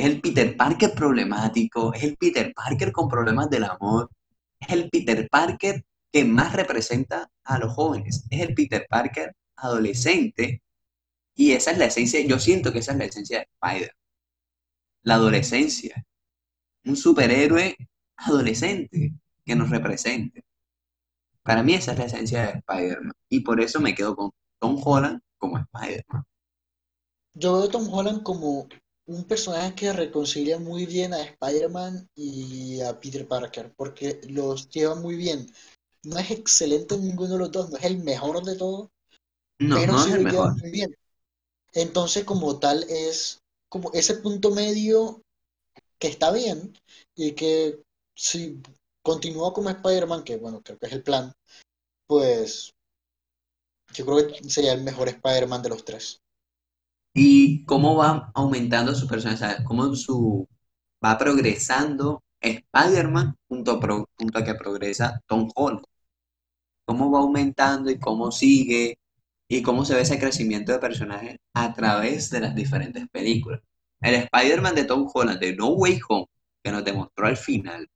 es el Peter Parker problemático, es el Peter Parker con problemas del amor, es el Peter Parker que más representa a los jóvenes, es el Peter Parker adolescente y esa es la esencia, yo siento que esa es la esencia de Spider, la adolescencia, un superhéroe adolescente que nos represente. Para mí esa es la esencia de Spider-Man y por eso me quedo con Tom Holland como Spider-Man.
yo veo Tom Holland como un personaje que reconcilia muy bien a Spider-Man y a Peter Parker, porque los lleva muy bien. No es excelente en ninguno de los dos, no es el mejor de todos,
No,
pero
no
sí
es el
lo lleva
mejor.
muy bien. Entonces, como tal, es como ese punto medio que está bien y que si continúa como Spider-Man, que bueno, creo que es el plan, pues yo creo que sería el mejor Spider-Man de los tres.
Y cómo va aumentando su sea, cómo su, va progresando Spider-Man junto a, que progresa Tom Holland. cómo va aumentando y cómo sigue y cómo se ve ese crecimiento de personajes a través de las diferentes películas. El Spider-Man de Tom Holland de No Way Home, que nos demostró al final,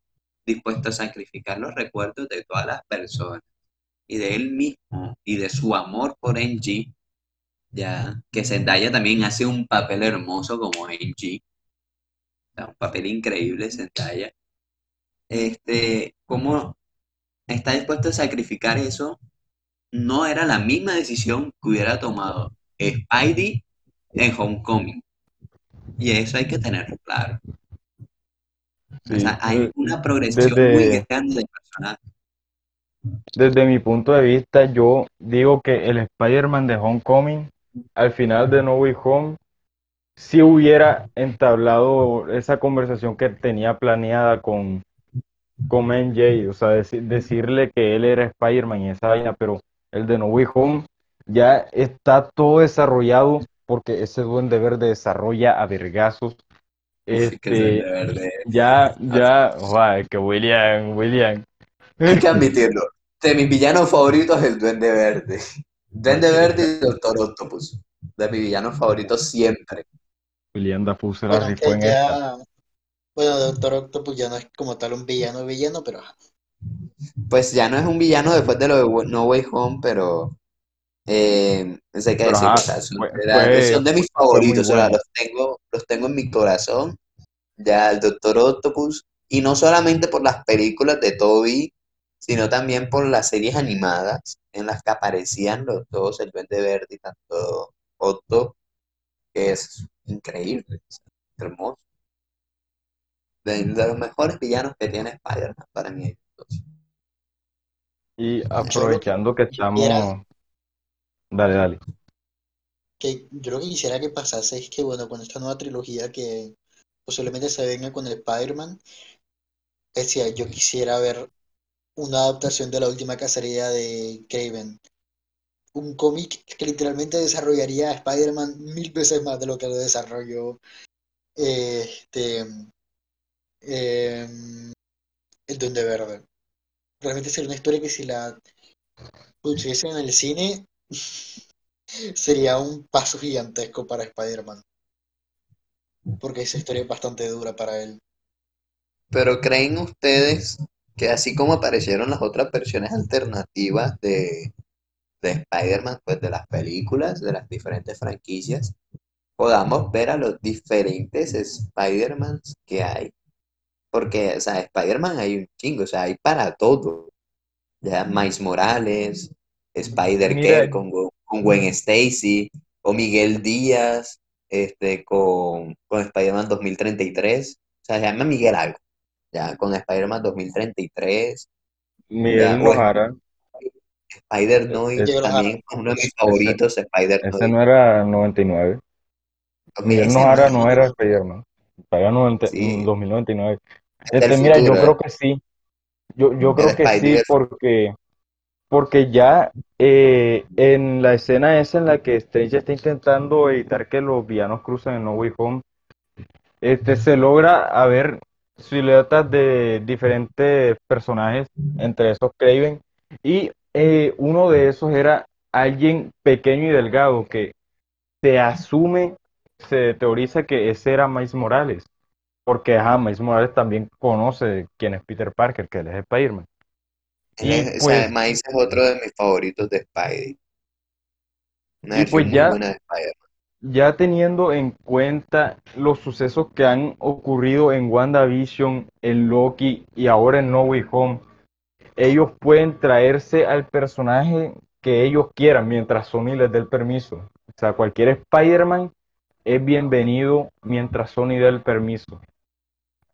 dispuesto a sacrificar los recuerdos de todas las personas y de él mismo y de su amor por NG, ya que Zendaya también hace un papel hermoso como NG, un papel increíble Zendaya. Este, cómo está dispuesto a sacrificar eso, no era la misma decisión que hubiera tomado Spidey en Homecoming. Y eso hay que tenerlo claro. o sea, hay
eh,
una progresión
desde-
muy grande de personajes.
Desde mi punto de vista, yo digo que el Spider-Man de Homecoming, al final de No Way Home, sí hubiera entablado esa conversación que tenía planeada con, con MJ, o sea, deci- decirle que él era Spider-Man y esa vaina, pero el de No Way Home ya está todo desarrollado porque ese Duende Verde desarrolla a vergazos. Este,
Duende Verde.
ya, ya, joder, que William, William.
Hay que admitirlo. De mis villanos favoritos es el Duende Verde. Duende Verde y Doctor Octopus. De mis villanos favoritos siempre.
William Dafoe se la
Bueno,
rifó en esta.
Bueno, Doctor Octopus ya no es como tal un villano villano, pero.
Pues ya no es un villano después de lo de No Way Home, pero eh, eso hay que
Pero,
decirlo.
ajá,
o sea, son,
fue-
de la-
fue-
son de mis favoritos. o sea, los tengo, los tengo en mi corazón. Ya el Doctor Octopus. Y no solamente por las películas de Toby, sino también por las series animadas en las que aparecían los dos, el Duende Verde y tanto Otto, que es increíble, hermoso. De, de los mejores villanos que tiene Spider-Man para mí.
Y
que
aprovechando que
quisiera,
estamos, dale, dale.
que yo lo que quisiera que pasase es que, bueno, con esta nueva trilogía que posiblemente se venga con el Spider-Man, decía, yo quisiera ver una adaptación de la última cacería de Craven. Un cómic que literalmente desarrollaría a Spider-Man mil veces más de lo que lo desarrolló eh, este, em, el Duende Verde. Realmente sería una historia que si la pusiesen en el cine sería un paso gigantesco para Spider-Man. Porque esa historia es bastante dura para él.
Pero ¿creen ustedes que así como aparecieron las otras versiones alternativas de, de Spider-Man, pues de las películas, de las diferentes franquicias, podamos ver a los diferentes Spider-Mans que hay? Porque, o sea, Spider-Man hay un chingo, o sea, hay para todo. Ya, Miles Morales, Spider-Girl
Mira,
con, Gwen- con Gwen Stacy, o Miguel Díaz, este, con, con Spider-Man 2033. O sea, se llama Miguel algo, ya, con Spider-Man 2033. Ya,
Miguel
o
Nojara,
Spider-Noir,
es-
Diego Ojara.
también uno de mis
ese,
favoritos,
ese
Spider-Noir.
no era 99.
Ok,
Miguel
ese
Nojara
no,
no era Spider-Man. Para 90
sí,
2099.
es del
Este, mira, yo creo que sí. Yo, yo
el
creo que sí porque, porque ya eh, en la escena esa en la que Strange está intentando evitar que los villanos crucen en No Way Home, este, se logra a ver siluetas de diferentes personajes, entre esos Kraven, y eh, uno de esos era alguien pequeño y delgado que se asume, se teoriza que ese era Miles Morales, porque ajá, Miles Morales también conoce quién es Peter Parker, que él es Spider-Man.
O sea,
pues,
Miles es otro de mis favoritos de Spidey. Una
y pues ya,
buena de Spider-Man.
Ya teniendo en cuenta los sucesos que han ocurrido en WandaVision, en Loki y ahora en No Way Home, ellos pueden traerse al personaje que ellos quieran mientras Sony les dé el permiso. O sea, cualquier Spider-Man es bienvenido mientras Sony dé el permiso.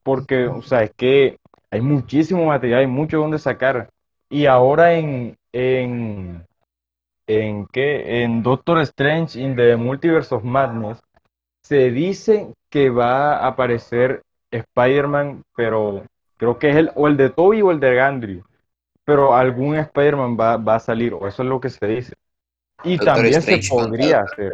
Porque, o sea, es que hay muchísimo material, hay mucho donde sacar. Y ahora en, en, en qué? En Doctor Strange in the Multiverse of Madness se dice que va a aparecer Spider-Man, pero creo que es el, o el de Tobey o el de Andrew. Pero algún Spider-Man va, va a salir, o eso es lo que se dice. Y
Doctor
también se
Strange
podría hacer.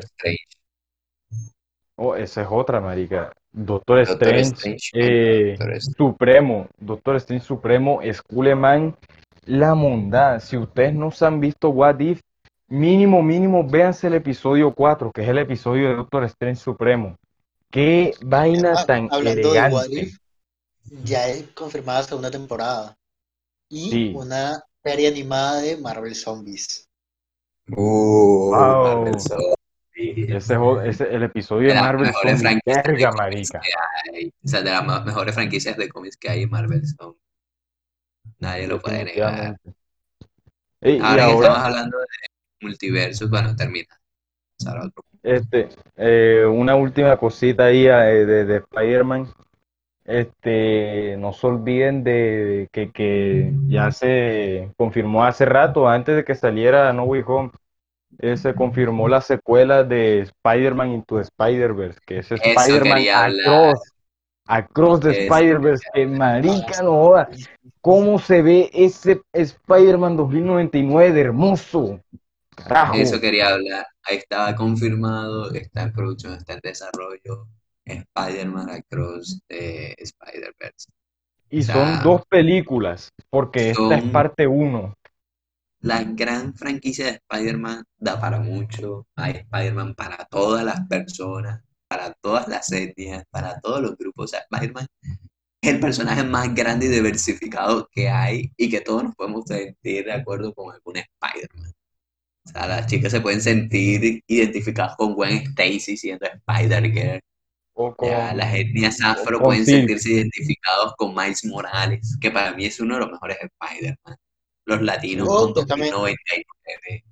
Oh, esa es otra, marica. Doctor
Doctor
Strange
Strange
eh,
Doctor Strange.
Supremo. Doctor Strange Supremo, Skullman la mondad. Si ustedes no se han visto What If, mínimo, mínimo, véanse el episodio 4, que es el episodio de Doctor Strange Supremo. Qué vaina
Ah,
tan
hablando de
elegante.
If, ya es confirmada segunda temporada. Y
Sí.
una serie animada de Marvel Zombies.
Uh,
Wow.
Marvel Zombies.
Ese, ese- el episodio
De
de Marvel Zombies, verga, marica.
O sea, de las mejores franquicias de cómics que hay en Marvel Zombies. Nadie lo puede negar.
Ey,
Ahora
ahora,
estamos hablando de multiversos. Pasar a otro.
este, eh, una última cosita ahí eh, de, de Spider-Man. Este, no se olviden de que, que ya se confirmó hace rato, antes de que saliera No Way Home, eh, se confirmó la secuela de Spider-Man Into Spider-Verse, que es Spider-Man. Across, Across the Spider-Verse, que marica, no joda. ¿Cómo se ve ese Spider-Man 2099 de hermoso? Carajo.
Eso quería hablar. Ahí estaba confirmado, está en producción, está en desarrollo. Spider-Man Across the Spider-Verse.
Y son dos películas, porque esta es parte uno.
La gran franquicia de Spider-Man da para mucho. Hay Spider-Man para todas las personas, para todas las etnias, para todos los grupos. O sea, Spider-Man es el personaje más grande y diversificado que hay y que todos nos podemos sentir de acuerdo con algún Spider-Man. O sea, las chicas se pueden sentir identificadas con Gwen Stacy siendo Spider-Girl.
O con-
Ya, las etnias afro
con
pueden sentirse identificados con Miles Morales, que para mí es uno de los mejores Spider-Man. Los latinos
Oh,
con
pues también-
2099.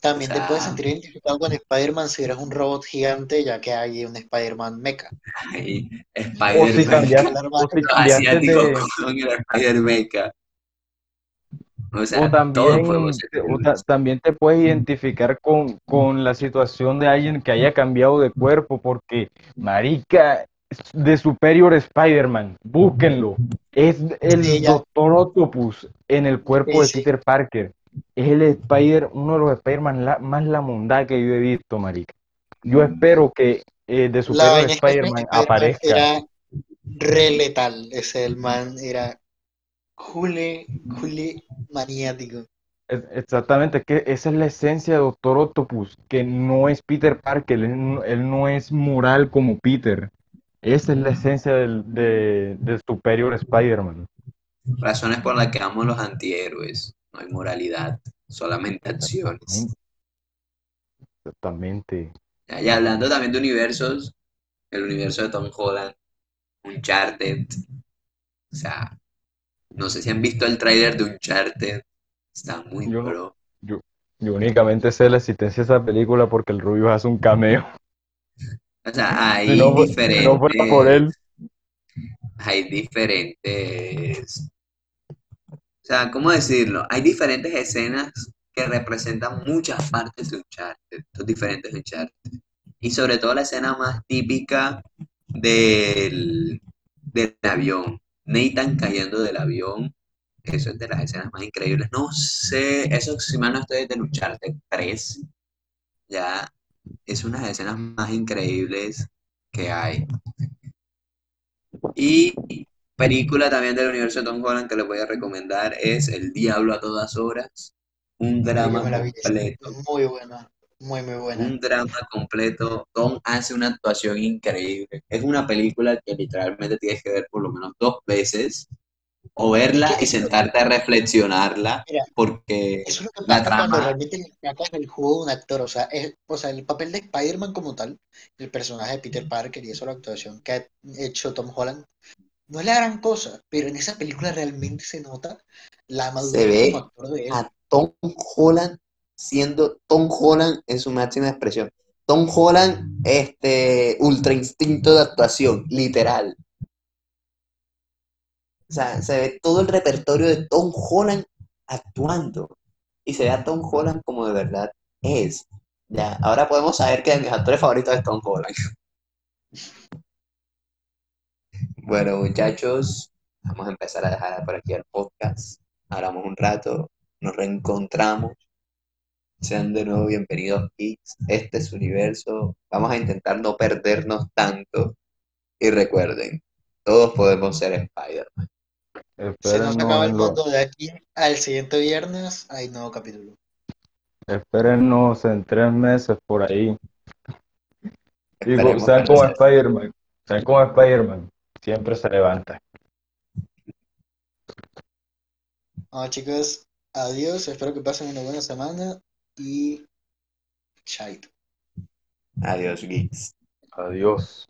También
O
te puedes sentir identificado con Spider-Man si eres un robot gigante, ya que hay un Spider-Man mecha.
Spider-Man.
o si
Los
cambiaste
asiáticos
de,
con el Spider-Mecha. O sea,
o
todos
también, o ta- también te puedes identificar con, con la situación de alguien que haya cambiado de cuerpo, porque, marica, de Superior Spider-Man, búsquenlo. Es el
Sí.
Doctor Octopus en el cuerpo
Sí,
de
sí.
Peter Parker. Es el Spider, uno de los Spider-Man la- más que yo he visto, marica. Yo espero que eh, de Superior Spider-Man aparezca.
era re letal. Ese el man era jule, jule maniático.
Es- Exactamente, que esa es la esencia de Doctor Octopus, que no es Peter Parker, él no, él no es moral como Peter. Esa es la esencia del, de, de Superior Spider-Man.
Razones por las que amo los antihéroes. No hay moralidad, solamente acciones.
Exactamente.
Ya, y hablando también de universos, el universo de Tom Holland, Uncharted. O sea, no sé si han visto el tráiler de Uncharted. Está muy
Yo
pro.
Yo, yo únicamente sé la existencia de esa película porque el Rubio hace un cameo.
O sea, hay
Si no, fu- si
diferentes.
no fuera por él,
hay diferentes, o sea, ¿cómo decirlo? Hay diferentes escenas que representan muchas partes de Uncharted, los diferentes Uncharted. Y sobre todo la escena más típica del, del avión, Nathan cayendo del avión, eso es de las escenas más increíbles. No sé, eso si mal no estoy es de Uncharted 3, ya es una de las escenas más increíbles que hay. Y película también del universo de Tom Holland que les voy a recomendar es El Diablo a todas horas. Un drama completo.
Muy buena, muy, muy buena.
Un drama completo. Tom hace una actuación increíble. Es una película que literalmente tienes que ver por lo menos dos veces. O verla y sentarte a reflexionarla.
Mira,
Porque
Eso es lo que
la
cuando
trama-
realmente le sacas el juego de un actor. O sea, es, o sea, el papel de Spider-Man como tal, el personaje de Peter Parker y eso, la actuación que ha hecho Tom Holland, no es la gran cosa, pero en esa película realmente se nota la madurez
ve
como actor de él.
a Tom Holland siendo Tom Holland en su máxima expresión. Tom Holland, este, ultra instinto de actuación, literal. O sea, se ve todo el repertorio de Tom Holland actuando. Y se ve a Tom Holland como de verdad es. Ya, ahora podemos saber que mis actores favoritos es Tom Holland. Bueno, muchachos, vamos a empezar a dejar por aquí el podcast. Hablamos un rato, nos reencontramos. Sean de nuevo bienvenidos, geeks. Este es su universo. Vamos a intentar no perdernos tanto. Y recuerden, todos podemos ser Spider-Man.
Se nos acaba el mundo de aquí al siguiente viernes. Hay nuevo capítulo.
espérennos en tres meses por ahí. Y sean como. Spider-Man. Sean como Spider-Man. Siempre se levanta.
Bueno, chicos, adiós. Espero que pasen una buena semana y chaito.
Adiós, geeks.
Adiós.